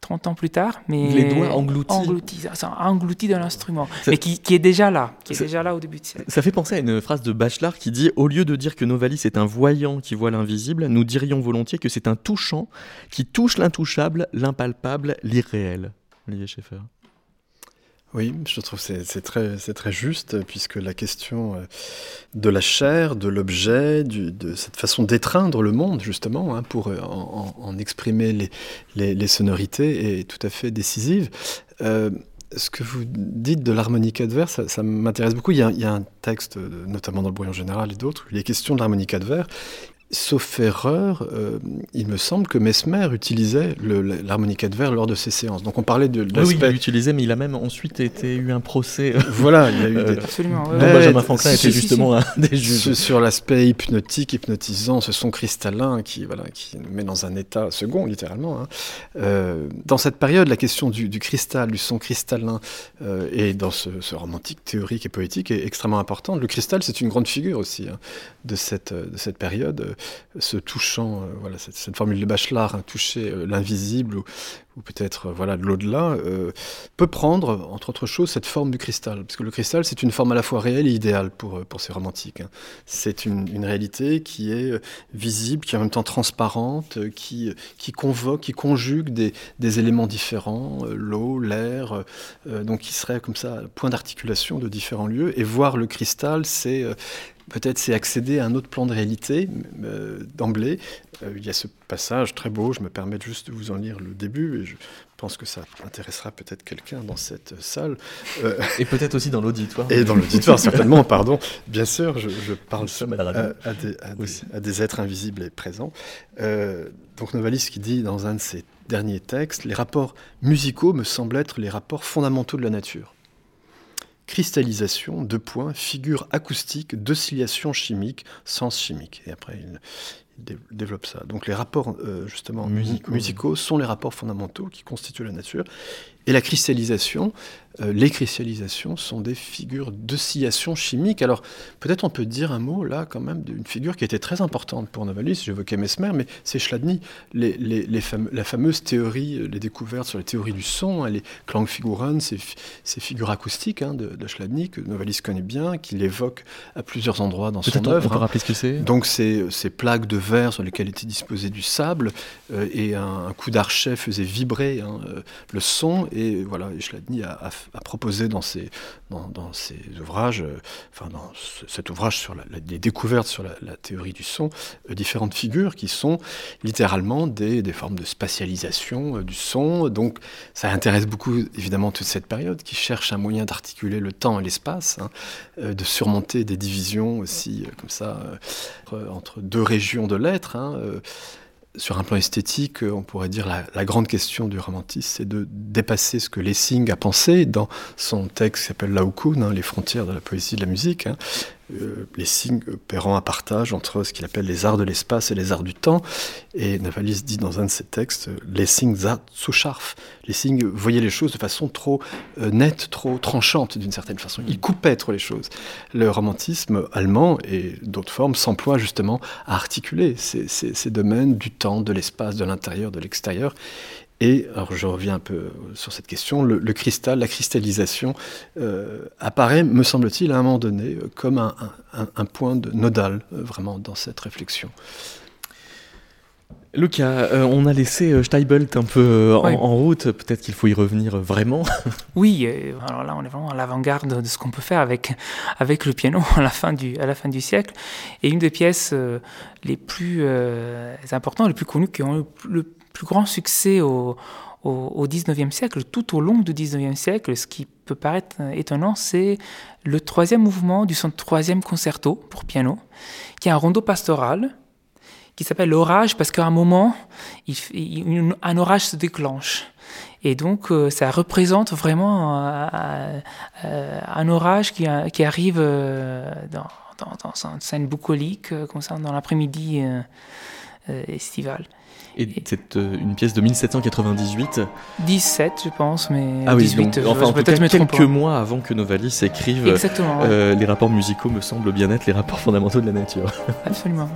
30 mm, ans plus tard, mais les doigts engloutis, engloutis, engloutis de l'instrument, mais qui, est déjà là, qui est déjà là au début siècle. Ça fait penser à une phrase de Bachelard qui dit au lieu de dire que Novalis est un voyant qui voit l'invisible, nous dirions volontiers que c'est un touchant qui touche l'intouchable, l'impalpable, l'irréel. Olivier Schaeffer. Oui, je trouve que c'est très, très juste, puisque la question euh, de la chair, de l'objet, de cette façon d'étreindre le monde, justement, hein, pour euh, en, exprimer les, les, sonorités, est tout à fait décisive. Euh, ce que vous dites de l'harmonica de verre, ça, m'intéresse beaucoup. Il y, a, un texte, notamment dans le brouillon général et d'autres, il est question de l'harmonica de verre. Sauf erreur, euh, il me semble que Mesmer utilisait l'harmonica de verre lors de ses séances. Donc on parlait de, Oui, il l'utilisait, mais il a même ensuite été eu un procès. Voilà, il y a eu des... Euh, Absolument. Benjamin Franklin était justement un des juges. Sur l'aspect hypnotique, hypnotisant, ce son cristallin qui, voilà, qui nous met dans un état second, littéralement. Hein. Euh, dans cette période, la question du, cristal, du son cristallin, et dans ce, romantique théorique et poétique est extrêmement importante. Le cristal, c'est une grande figure aussi hein, de, cette, de cette période ce touchant, euh, voilà, cette, formule de Bachelard, hein, toucher euh, l'invisible ou, peut-être euh, voilà de l'au-delà, peut prendre, entre autres choses, cette forme du cristal. Parce que le cristal, c'est une forme à la fois réelle et idéale pour, pour ces romantiques. Hein. C'est une, réalité qui est visible, qui est en même temps transparente, qui, qui convoque, qui conjugue des, des éléments différents, l'eau, l'air, donc qui serait comme ça, point d'articulation de différents lieux. Et voir le cristal, c'est peut-être c'est accéder à un autre plan de réalité euh, d'emblée. Euh, il y a ce passage très beau, je me permets juste de vous en lire le début, et je pense que ça intéressera peut-être quelqu'un dans cette salle. Euh, et peut-être aussi dans l'auditoire. Et dans l'auditoire, certainement, pardon. Bien sûr, je, parle à, des, à, des, êtres invisibles et présents. donc Novalis qui dit dans un de ses derniers textes, les rapports musicaux me semblent être les rapports fondamentaux de la nature cristallisation, deux points, figure acoustique, d'oscillation chimique, sens chimique. Et après, il, développe ça. Donc les rapports euh, justement musicaux sont les rapports fondamentaux qui constituent la nature. Et la cristallisation, euh, les cristallisations sont des figures d'oscillation chimique. Alors peut-être on peut dire un mot là quand même d'une figure qui était très importante pour Novalis, j'évoquais Mesmer, mais c'est Chladni, les, les, la fameuse théorie, euh, les découvertes sur les théories du son, hein, les Klangfiguren, ces, ces figures acoustiques hein, de, de, Chladni que Novalis connaît bien, qu'il évoque à plusieurs endroits dans son œuvre. On peut hein. rappeler ce que c'est Donc ces plaques de verre sur lesquelles était disposé du sable euh, et un, coup d'archet faisait vibrer le son et voilà, Chladni a, a, proposé dans ses, dans, ses ouvrages, euh, enfin dans cet ouvrage sur la, des découvertes sur la, théorie du son, euh, différentes figures qui sont littéralement des, des formes de spatialisation euh, du son. Donc ça intéresse beaucoup évidemment toute cette période qui cherche un moyen d'articuler le temps et l'espace, hein, de surmonter des divisions aussi comme ça entre deux régions de l'être. Hein, sur un plan esthétique, on pourrait dire la, grande question du romantisme, c'est de dépasser ce que Lessing a pensé dans son texte qui s'appelle Laocoon, hein, Les frontières de la poésie et de la musique. Hein, les signes opérant un partage entre ce qu'il appelle les arts de l'espace et les arts du temps. Et Navalis dit dans un de ses textes, les signes zu scharf. Les signes voyaient les choses de façon trop euh, nette, trop tranchante d'une certaine façon. Il coupait trop les choses. Le romantisme allemand et d'autres formes s'emploient justement à articuler ces domaines du temps, de l'espace, de l'intérieur, de l'extérieur. Et alors je reviens un peu sur cette question, le, cristal, la cristallisation euh, apparaît, me semble-t-il, à un moment donné, euh, comme un, point de nodal, euh, vraiment, dans cette réflexion. Lucas, on a laissé Steibelt un peu en, route, peut-être qu'il faut y revenir vraiment. Oui, alors là on est vraiment à l'avant-garde de ce qu'on peut faire avec, avec le piano à la, fin du, à la fin du siècle. Et une des pièces les plus importantes, les plus connues, qui ont le plus grand succès au, au, 19e siècle, tout au long du 19e siècle, ce qui peut paraître étonnant, c'est le troisième mouvement du son troisième concerto pour piano, qui est un rondo pastoral, qui s'appelle l'orage, parce qu'à un moment, un orage se déclenche. Et donc, euh, ça représente vraiment euh, euh, un orage qui, arrive dans, une scène bucolique, comme ça, dans l'après-midi estival. Et c'est euh, une pièce de 1798. 17, je pense, mais ah oui, 18. enfin, en cas, quelques mois avant que Novalis écrive Exactement, euh, les rapports musicaux me semblent bien être les rapports fondamentaux de la nature. Absolument.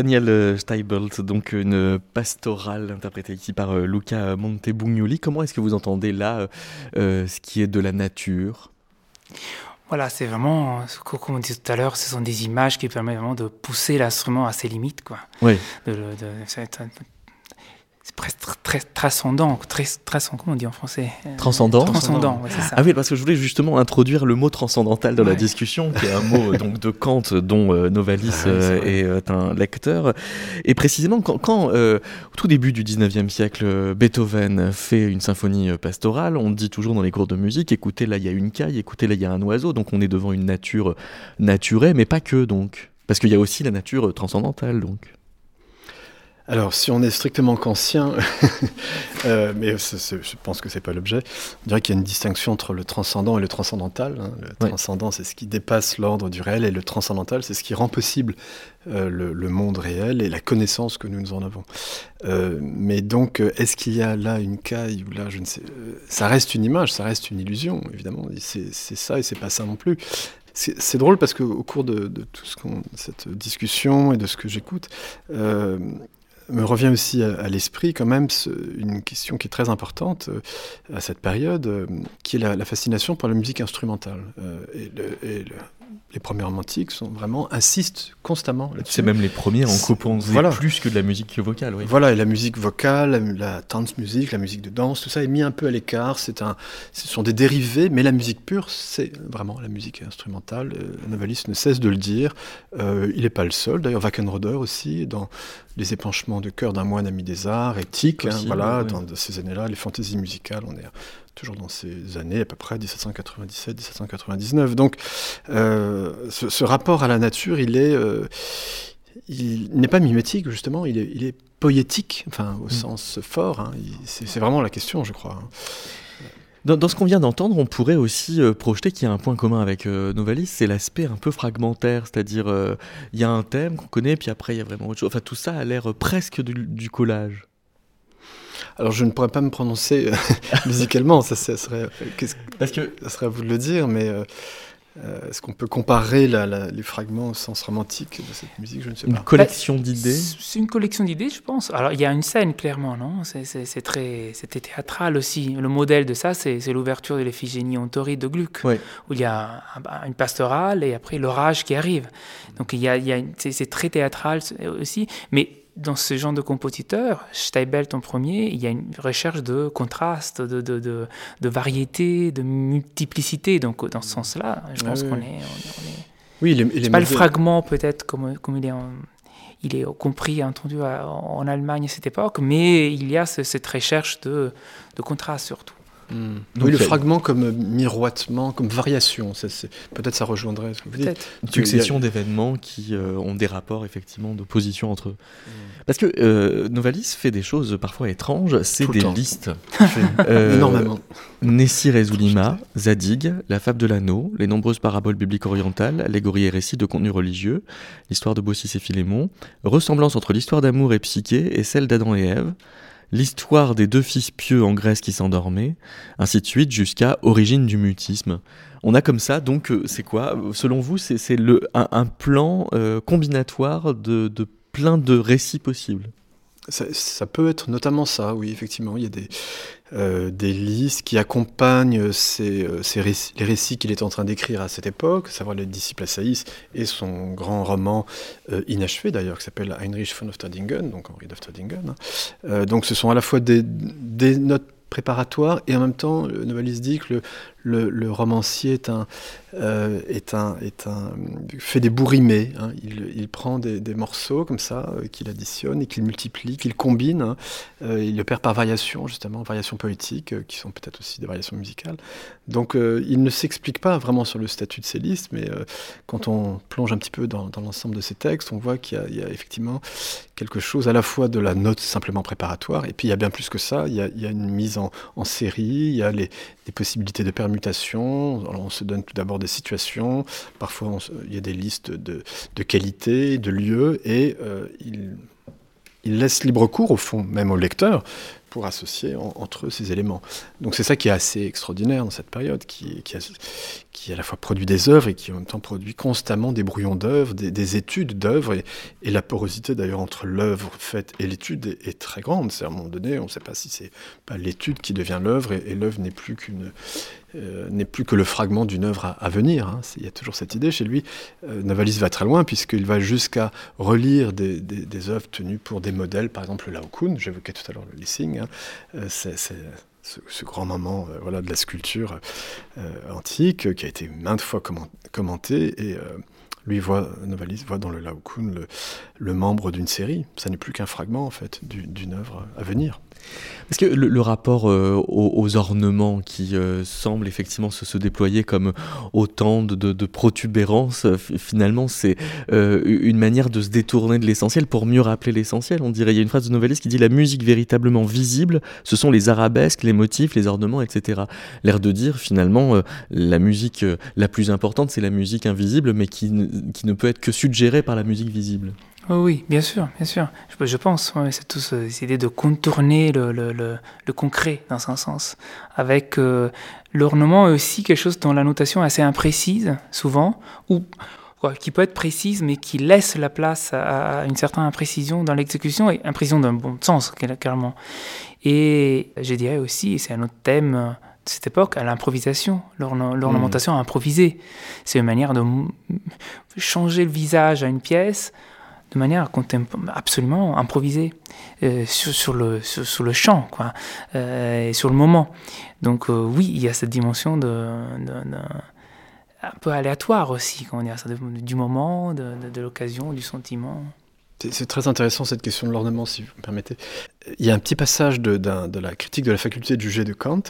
Daniel euh, Steibelt, donc une pastorale interprétée ici par euh, Luca Montebugnoli. Comment est-ce que vous entendez là euh, ce qui est de la nature? Voilà, c'est vraiment, comme on disait tout à l'heure, ce sont des images qui permettent vraiment de pousser l'instrument à ses limites. Quoi. Oui. De, de, très transcendant, très, comment on dit en français euh, Transcendant. Transcendant, c'est ça. Ah oui, parce que je voulais justement introduire le mot transcendantal dans la discussion, qui est un mot donc de Kant dont euh, Novalis ah euh, est, un lecteur. Et précisément, quand, au tout début du 19e siècle, Beethoven fait une symphonie pastorale, on dit toujours dans les cours de musique, écoutez, là il y a une caille, écoutez, là il y a un oiseau, donc on est devant une nature naturée, mais pas que donc. Parce qu'il y a aussi la nature transcendantale donc. Alors, si on est strictement kantien, euh, mais je pense que c'est pas l'objet, on dirait qu'il y a une distinction entre le transcendant et le transcendantal. Hein. Le transcendant, c'est ce qui dépasse l'ordre du réel, et le transcendantal, c'est ce qui rend possible euh, le, monde réel et la connaissance que nous, nous en avons. Euh, mais donc, est-ce qu'il y a là une caille ou là, je ne sais, ça reste une image, ça reste une illusion, évidemment. C'est ça et c'est pas ça non plus. C'est drôle parce qu'au cours de, de, tout ce cette discussion et de ce que j'écoute, me revient aussi à, l'esprit quand même une question qui est très importante euh, à cette période, euh, qui est la, fascination pour la musique instrumentale. Euh, et, le, les premiers romantiques sont vraiment insistent constamment là-dessus. C'est même les premiers en composer voilà. plus que de la musique vocale. Oui. Voilà, et la musique vocale, la, dance music, la musique de danse, tout ça est mis un peu à l'écart. C'est un, ce sont des dérivés, mais la musique pure, c'est vraiment la musique instrumentale. Novalis ne cesse de le dire. Il n'est pas le seul. D'ailleurs, Wackenroder aussi, dans les épanchements de cœur d'un moine ami des arts, éthique, hein, voilà, dans ces années-là, les fantaisies musicales, on est toujours dans ces années, à peu près 1797-1799. Donc, euh, ce, rapport à la nature, il est, euh, il n'est pas mimétique justement, il est, il est poétique, enfin au mm. sens fort. Hein. c'est vraiment la question, je crois. Hein. Dans, ce qu'on vient d'entendre, on pourrait aussi euh, projeter qu'il y a un point commun avec Novalis, c'est l'aspect un peu fragmentaire, c'est-à-dire il y a un thème qu'on connaît, puis après il y a vraiment autre chose. Enfin, tout ça a l'air presque du collage. Alors je ne pourrais pas me prononcer euh, musicalement, ça, serait, Parce que... ça serait à vous de le dire, mais euh, est-ce qu'on peut comparer les fragments au sens romantique de cette musique? Je ne sais pas. Une collection bah, d'idées? C'est une collection d'idées, je pense. Alors il y a une scène clairement, non? C'est très, c'était théâtral aussi. Le modèle de ça, c'est l'ouverture de l'Ephigénie Ontori de Gluck, où il y a une pastorale et après l'orage qui arrive. Donc il y a, c'est très théâtral aussi, mais dans ce genre de compositeur, Steibelt en premier, il y a une recherche de contraste, de, de, de, variété, de multiplicité. Donc, dans ce sens-là, je pense qu'on est, Oui, il est, pas le fragment, peut-être, comme, comme il est il est compris, entendu en Allemagne à cette époque, mais il y a cette recherche de, de contraste surtout. Oui, le fragment comme miroitement, comme variation, peut-être ça rejoindrait ce que vous dites. Une succession d'événements qui euh, ont des rapports effectivement d'opposition entre eux. Hmm. Parce que euh, Novalis fait des choses parfois étranges, c'est des listes. euh, Énormément. Nessi Rezulima, Zadig, La Fable de l'Anneau, les nombreuses paraboles bibliques orientales, allégories et récits de contenu religieux, l'histoire de Baucis et Philémon, ressemblance entre l'histoire d'amour et Psyché et celle d'Adam et Ève, l'histoire des deux fils pieux en Grèce qui s'endormaient, ainsi de suite jusqu'à origine du mutisme. On a comme ça, donc, euh, c'est quoi? Selon vous, c'est un, un, plan euh, combinatoire de, de plein de récits possibles? Ça, peut être notamment ça, oui, effectivement. Il y a des, des listes qui accompagnent ces, les récits qu'il est en train d'écrire à cette époque, à savoir les disciples Saïs et son grand roman inachevé d'ailleurs, qui s'appelle Heinrich von Ofterdingen, donc Henri d'Ofterdingen. Hein. donc ce sont à la fois des, des notes préparatoires et en même temps, le noveliste dit que le, le, romancier est un, euh, est un, est un, fait des bourrimés. Hein. Il, prend des, morceaux comme ça, euh, qu'il additionne et qu'il multiplie, qu'il combine. Hein. Euh, il le perd par variation, justement, variations poétiques, qui sont peut-être aussi des variations musicales. Donc il ne s'explique pas vraiment sur le statut de ces listes, mais quand on plonge un petit peu dans, l'ensemble de ces textes, on voit qu'il y, a effectivement quelque chose à la fois de la note simplement préparatoire, et puis il y a bien plus que ça, il y a, une mise en, série, il y a les, possibilités de permutation mutations. on se donne tout d'abord des situations. Parfois, il y a des listes de, de qualité, de lieux, et euh, il, il, laisse libre cours, au fond, même au lecteur, pour associer entre eux ces éléments. Donc c'est ça qui est assez extraordinaire dans cette période, qui, qui, qui à la fois produit des œuvres et qui en même temps produit constamment des brouillons d'œuvres, des, études d'œuvres, et, et, la porosité d'ailleurs entre l'œuvre faite et l'étude est, très grande. C'est à un moment donné, on ne sait pas si c'est pas l'étude qui devient l'œuvre, et l'œuvre n'est plus qu'une euh, n'est plus que le fragment d'une œuvre à, venir. Hein. Il y a toujours cette idée chez lui. Euh, Novalis va très loin puisqu'il va jusqu'à relire des, œuvres tenues pour des modèles, par exemple le Laocoon, j'évoquais tout à l'heure le Lissing, hein. euh, c'est ce, grand moment voilà, de la sculpture antique qui a été maintes fois commenté et lui voit, Novalis voit dans le Laocoon le, le membre d'une série. Ça n'est plus qu'un fragment en fait d'une œuvre à venir. Est-ce que le, rapport euh, aux, ornements qui euh, semble effectivement se, déployer comme autant de, de, protubérances, finalement, c'est euh, une manière de se détourner de l'essentiel pour mieux rappeler l'essentiel On dirait, il y a une phrase de Novalis qui dit La musique véritablement visible, ce sont les arabesques, les motifs, les ornements, etc. L'air de dire, finalement, la musique la plus importante, c'est la musique invisible, mais qui, qui ne peut être que suggérée par la musique visible. Oh oui, bien sûr, bien sûr. Je, pense, c'est tout cette idée de contourner le, le, le, concret dans un sens. Avec euh, l'ornement est aussi quelque chose dont la notation est assez imprécise, souvent, ou qui peut être précise, mais qui laisse la place à, une certaine imprécision dans l'exécution, et imprécision d'un bon sens, clairement. Et je dirais aussi, c'est un autre thème de cette époque, à l'improvisation, l'ornementation mmh. improvisée. C'est une manière de changer le visage à une pièce de manière absolument improvisée euh, sur, sur, le, sur, le champ quoi, euh, sur le moment. Donc euh, oui, il y a cette dimension de, un peu aléatoire aussi, comment dire, ça du moment, de, de l'occasion, du sentiment. C'est très intéressant cette question de l'ornement, si vous me permettez. Il y a un petit passage de, de la critique de la faculté de juger de Kant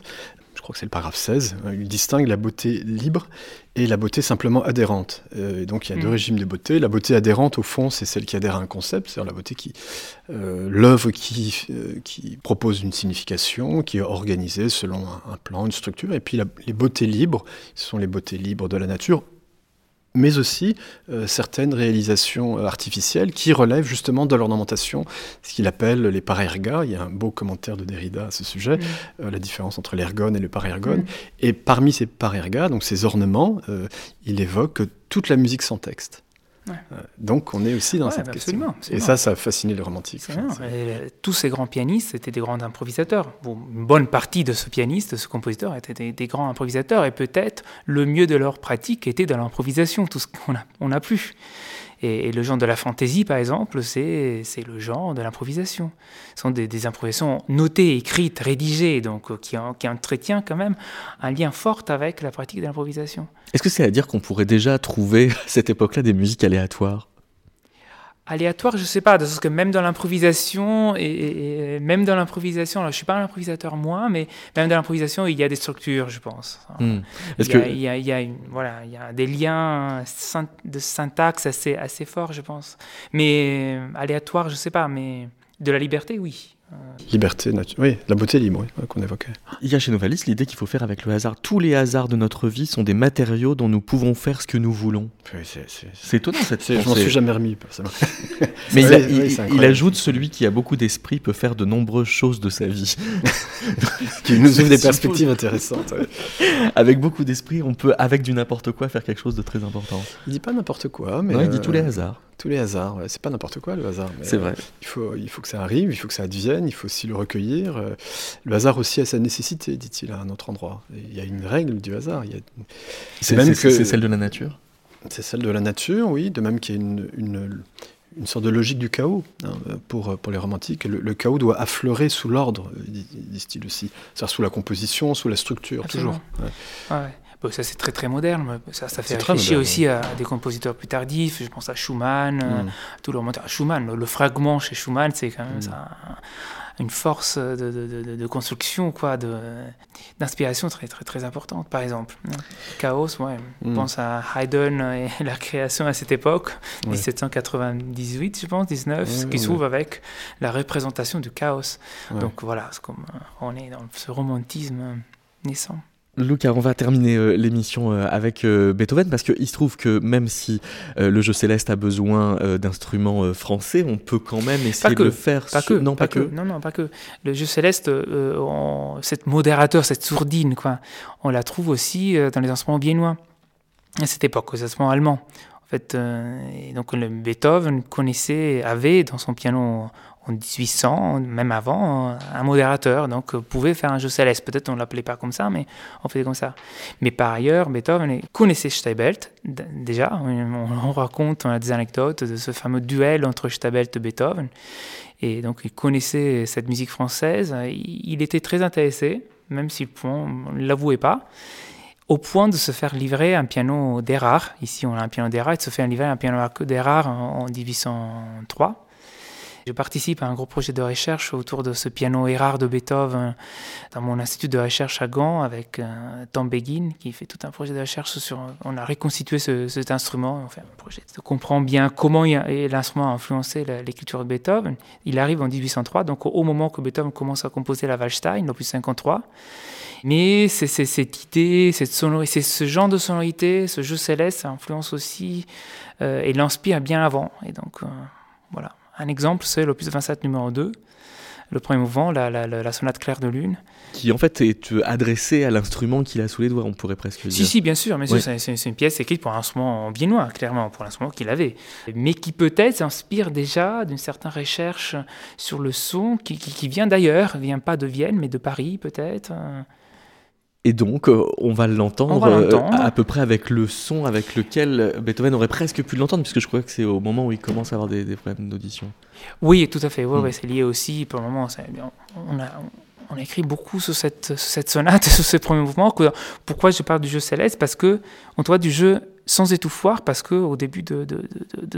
je crois que c'est le paragraphe 16, hein, il distingue la beauté libre et la beauté simplement adhérente. Euh, et donc il y a deux mm. régimes de beauté. La beauté adhérente, au fond, c'est celle qui adhère à un concept, c'est-à-dire la beauté qui, euh, l'œuvre qui, euh, qui propose une signification, qui est organisée selon un, plan, une structure. Et puis les beautés libres, ce sont les beautés libres de la nature mais aussi euh, certaines réalisations euh, artificielles qui relèvent justement de l'ornementation, ce qu'il appelle les parergas. Il y a un beau commentaire de Derrida à ce sujet, euh, la différence entre l'ergone et le parergone. Et parmi ces parergas, donc ces ornements, il évoque toute la musique sans texte. Euh, donc on est aussi dans cette question. Et ça, ça a fasciné les romantiques. tous ces grands pianistes étaient des grands improvisateurs. une bonne partie de ce pianiste, de ce compositeur, étaient des, grands improvisateurs. Et peut-être le mieux de leur pratique était dans l'improvisation, tout ce qu'on a, on a plus. Et, le genre de la fantaisie, par exemple, c'est le genre de l'improvisation. Ce sont des, improvisations notées, écrites, rédigées, donc euh, qui, qui entretient quand même un lien fort avec la pratique de l'improvisation. Est-ce que c'est à dire qu'on pourrait déjà trouver à cette époque-là des musiques aléatoires? Aléatoire, je sais pas, parce que même dans l'improvisation, et, même dans l'improvisation, alors je suis pas un improvisateur moi, mais même dans l'improvisation, il y a des structures, je pense. Hmm. Il, y a, il, y a, il, y a, une, voilà, il y a des liens de syntaxe assez, assez forts, je pense. Mais euh, aléatoire, je sais pas, mais de la liberté, oui. Liberté, oui, la beauté libre, qu'on évoquait. Il y a chez Novalis l'idée qu'il faut faire avec le hasard. Tous les hasards de notre vie sont des matériaux dont nous pouvons faire ce que nous voulons. c'est étonnant cette Je m'en suis jamais remis. Mais il, ajoute celui qui a beaucoup d'esprit peut faire de nombreuses choses de sa vie. qui nous ouvre des perspectives intéressantes. Avec beaucoup d'esprit, on peut, avec du n'importe quoi, faire quelque chose de très important. Il dit pas n'importe quoi, mais. il dit tous les hasards tous les hasards. C'est pas n'importe quoi le hasard. C'est vrai. Il faut, il faut que ça arrive, il faut que ça advienne il faut aussi le recueillir. Euh, le hasard aussi a sa nécessité, dit-il à un autre endroit. Il y a une règle du hasard. C'est même que c'est celle de la nature? C'est celle de la nature, oui. De même qu'il y a une, une, sorte de logique du chaos hein, pour, pour les romantiques. Le, chaos doit affleurer sous l'ordre, disent-ils aussi. C'est-à-dire sous la composition, sous la structure, toujours. Ouais ça c'est très très moderne. Ça, ça fait réfléchir aussi à des compositeurs plus tardifs. Je pense à Schumann, mm. tout le Schumann, le, fragment chez Schumann, c'est quand même mm. ça, une force de, de, de, construction, quoi, d'inspiration très très très importante. Par exemple, Chaos, ouais. Je mm. pense à Haydn et la création à cette époque, 1798, je pense, 19, qui s'ouvre avec la représentation du chaos. Donc voilà, comme on est dans ce romantisme naissant. Lucas, on va terminer euh, l'émission euh, avec euh, Beethoven parce qu'il se trouve que même si le jeu céleste a besoin d'instruments français, on peut quand même essayer de le faire. Pas que, non, pas, que. Non, non, pas que. Le jeu céleste, cette modérateur, cette sourdine, quoi, on la trouve aussi dans les instruments viennois à cette époque, aux instruments allemands. En fait, et donc le Beethoven connaissait, avait dans son piano en 1800, même avant, un modérateur, donc pouvait faire un jeu céleste. Peut-être on ne l'appelait pas comme ça, mais on faisait comme ça. Mais par ailleurs, Beethoven connaissait Steibelt, déjà. On, raconte, on a des anecdotes de ce fameux duel entre Steibelt et Beethoven. Et donc il connaissait cette musique française. Il, était très intéressé, même s'il ne l'avouait pas au point de se faire livrer un piano d'Erard. Ici, on a un piano d'Erard, de se faire livrer un piano d'Erard en 1803. Je participe à un gros projet de recherche autour de ce piano Erard de Beethoven dans mon institut de recherche à Gand avec euh, Tom Begin qui fait tout un projet de recherche sur. On a reconstitué cet instrument, enfin un projet de comprendre bien comment l'instrument a influencé l'écriture de Beethoven. Il arrive en 1803, donc au moment que Beethoven commence à composer la Waldstein, l'opus 53. Mais cette idée, cette sonorité, ce genre de sonorité, ce jeu céleste, ça influence aussi euh, et l'inspire bien avant. Et donc, euh, voilà. Un exemple, c'est l'opus 27 numéro 2, le premier mouvement, la, sonate claire de lune. Qui en fait est euh, adressé à l'instrument qu'il a sous les doigts, on pourrait presque dire. Si, si, bien sûr, mais c'est une pièce écrite pour un instrument viennois, clairement, pour l'instrument qu'il avait. Mais qui peut-être s'inspire déjà d'une certaine recherche sur le son qui, qui vient d'ailleurs, vient pas de Vienne, mais de Paris peut-être. Et donc, euh, on va l'entendre euh, à peu près avec le son avec lequel Beethoven aurait presque pu l'entendre, puisque je crois que c'est au moment où il commence à avoir des, problèmes d'audition. Oui, tout à fait. Ouais, hmm. c'est lié aussi, pour le moment, on a, on a écrit beaucoup sur cette, cette sonate, sur ce premier mouvement. Pourquoi je parle du jeu céleste? Parce que on voit du jeu sans étouffoir, parce qu'au début de, de,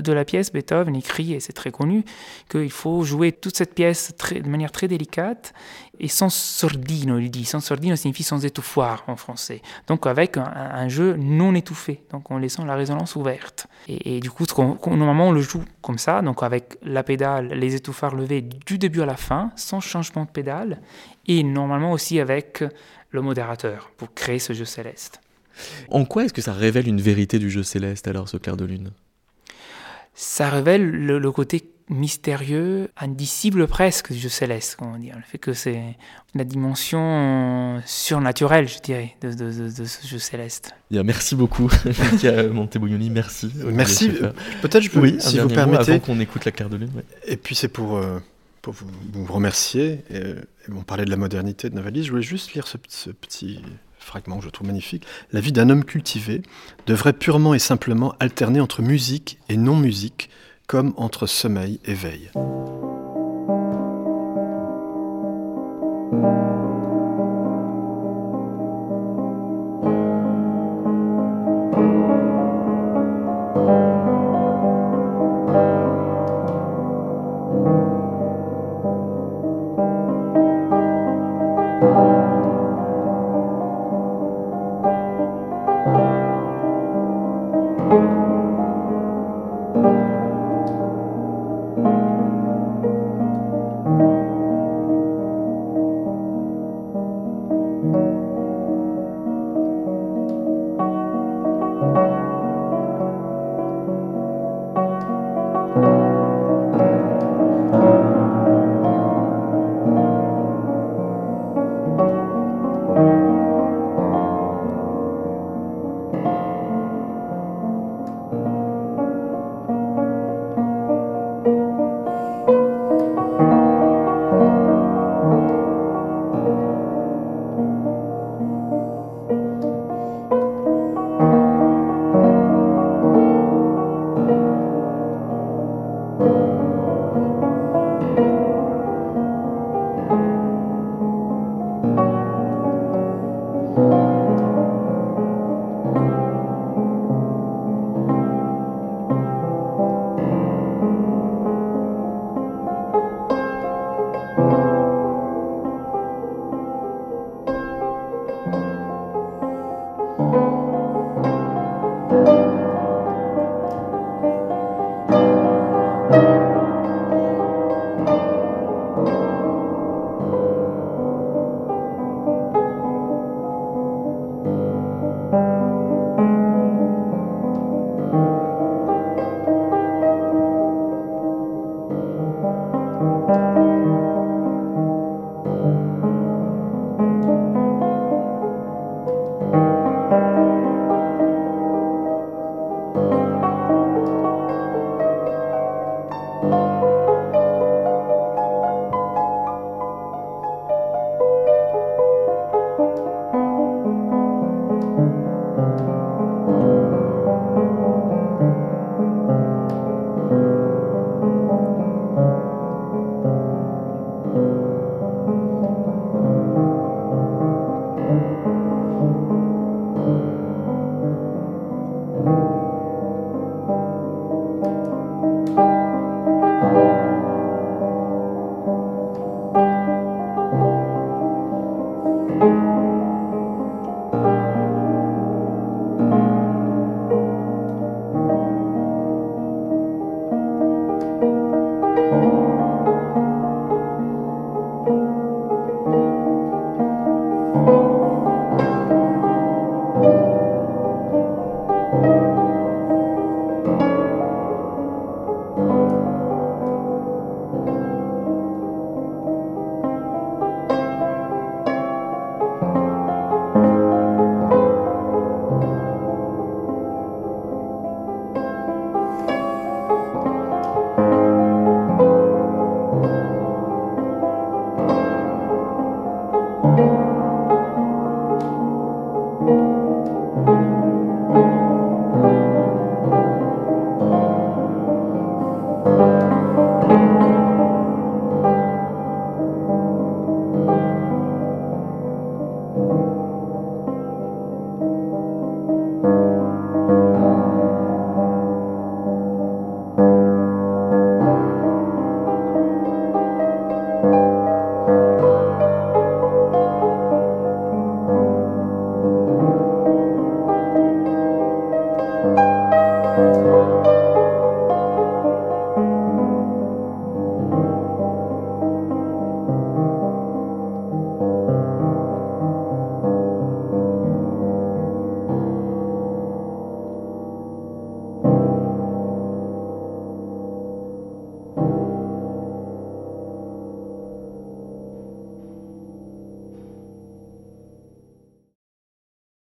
de, la pièce, Beethoven écrit, et c'est très connu, qu'il faut jouer toute cette pièce de manière très délicate et sans sordino, il dit. Sans sordino signifie sans étouffoir en français. Donc avec un, jeu non étouffé, donc en laissant la résonance ouverte. Et, du coup, normalement, on le joue comme ça, donc avec la pédale, les étouffards levés du début à la fin, sans changement de pédale, et normalement aussi avec le modérateur pour créer ce jeu céleste. En quoi est-ce que ça révèle une vérité du jeu céleste alors, ce clair de lune? Ça révèle le, côté mystérieux, indicible presque du jeu céleste, comment dire. Le fait que c'est la dimension surnaturelle, je dirais, de, ce jeu céleste. Bien, merci beaucoup, Monteboglioni, merci. Merci. Peut-être je peux, oui, si vous permettez. Avant qu'on écoute la claire de lune. Et puis c'est pour, euh, pour vous, remercier. Et, on parlait de la modernité de Navalis. Je voulais juste lire ce, ce petit fragment que je trouve magnifique, la vie d'un homme cultivé devrait purement et simplement alterner entre musique et non-musique, comme entre sommeil et veille.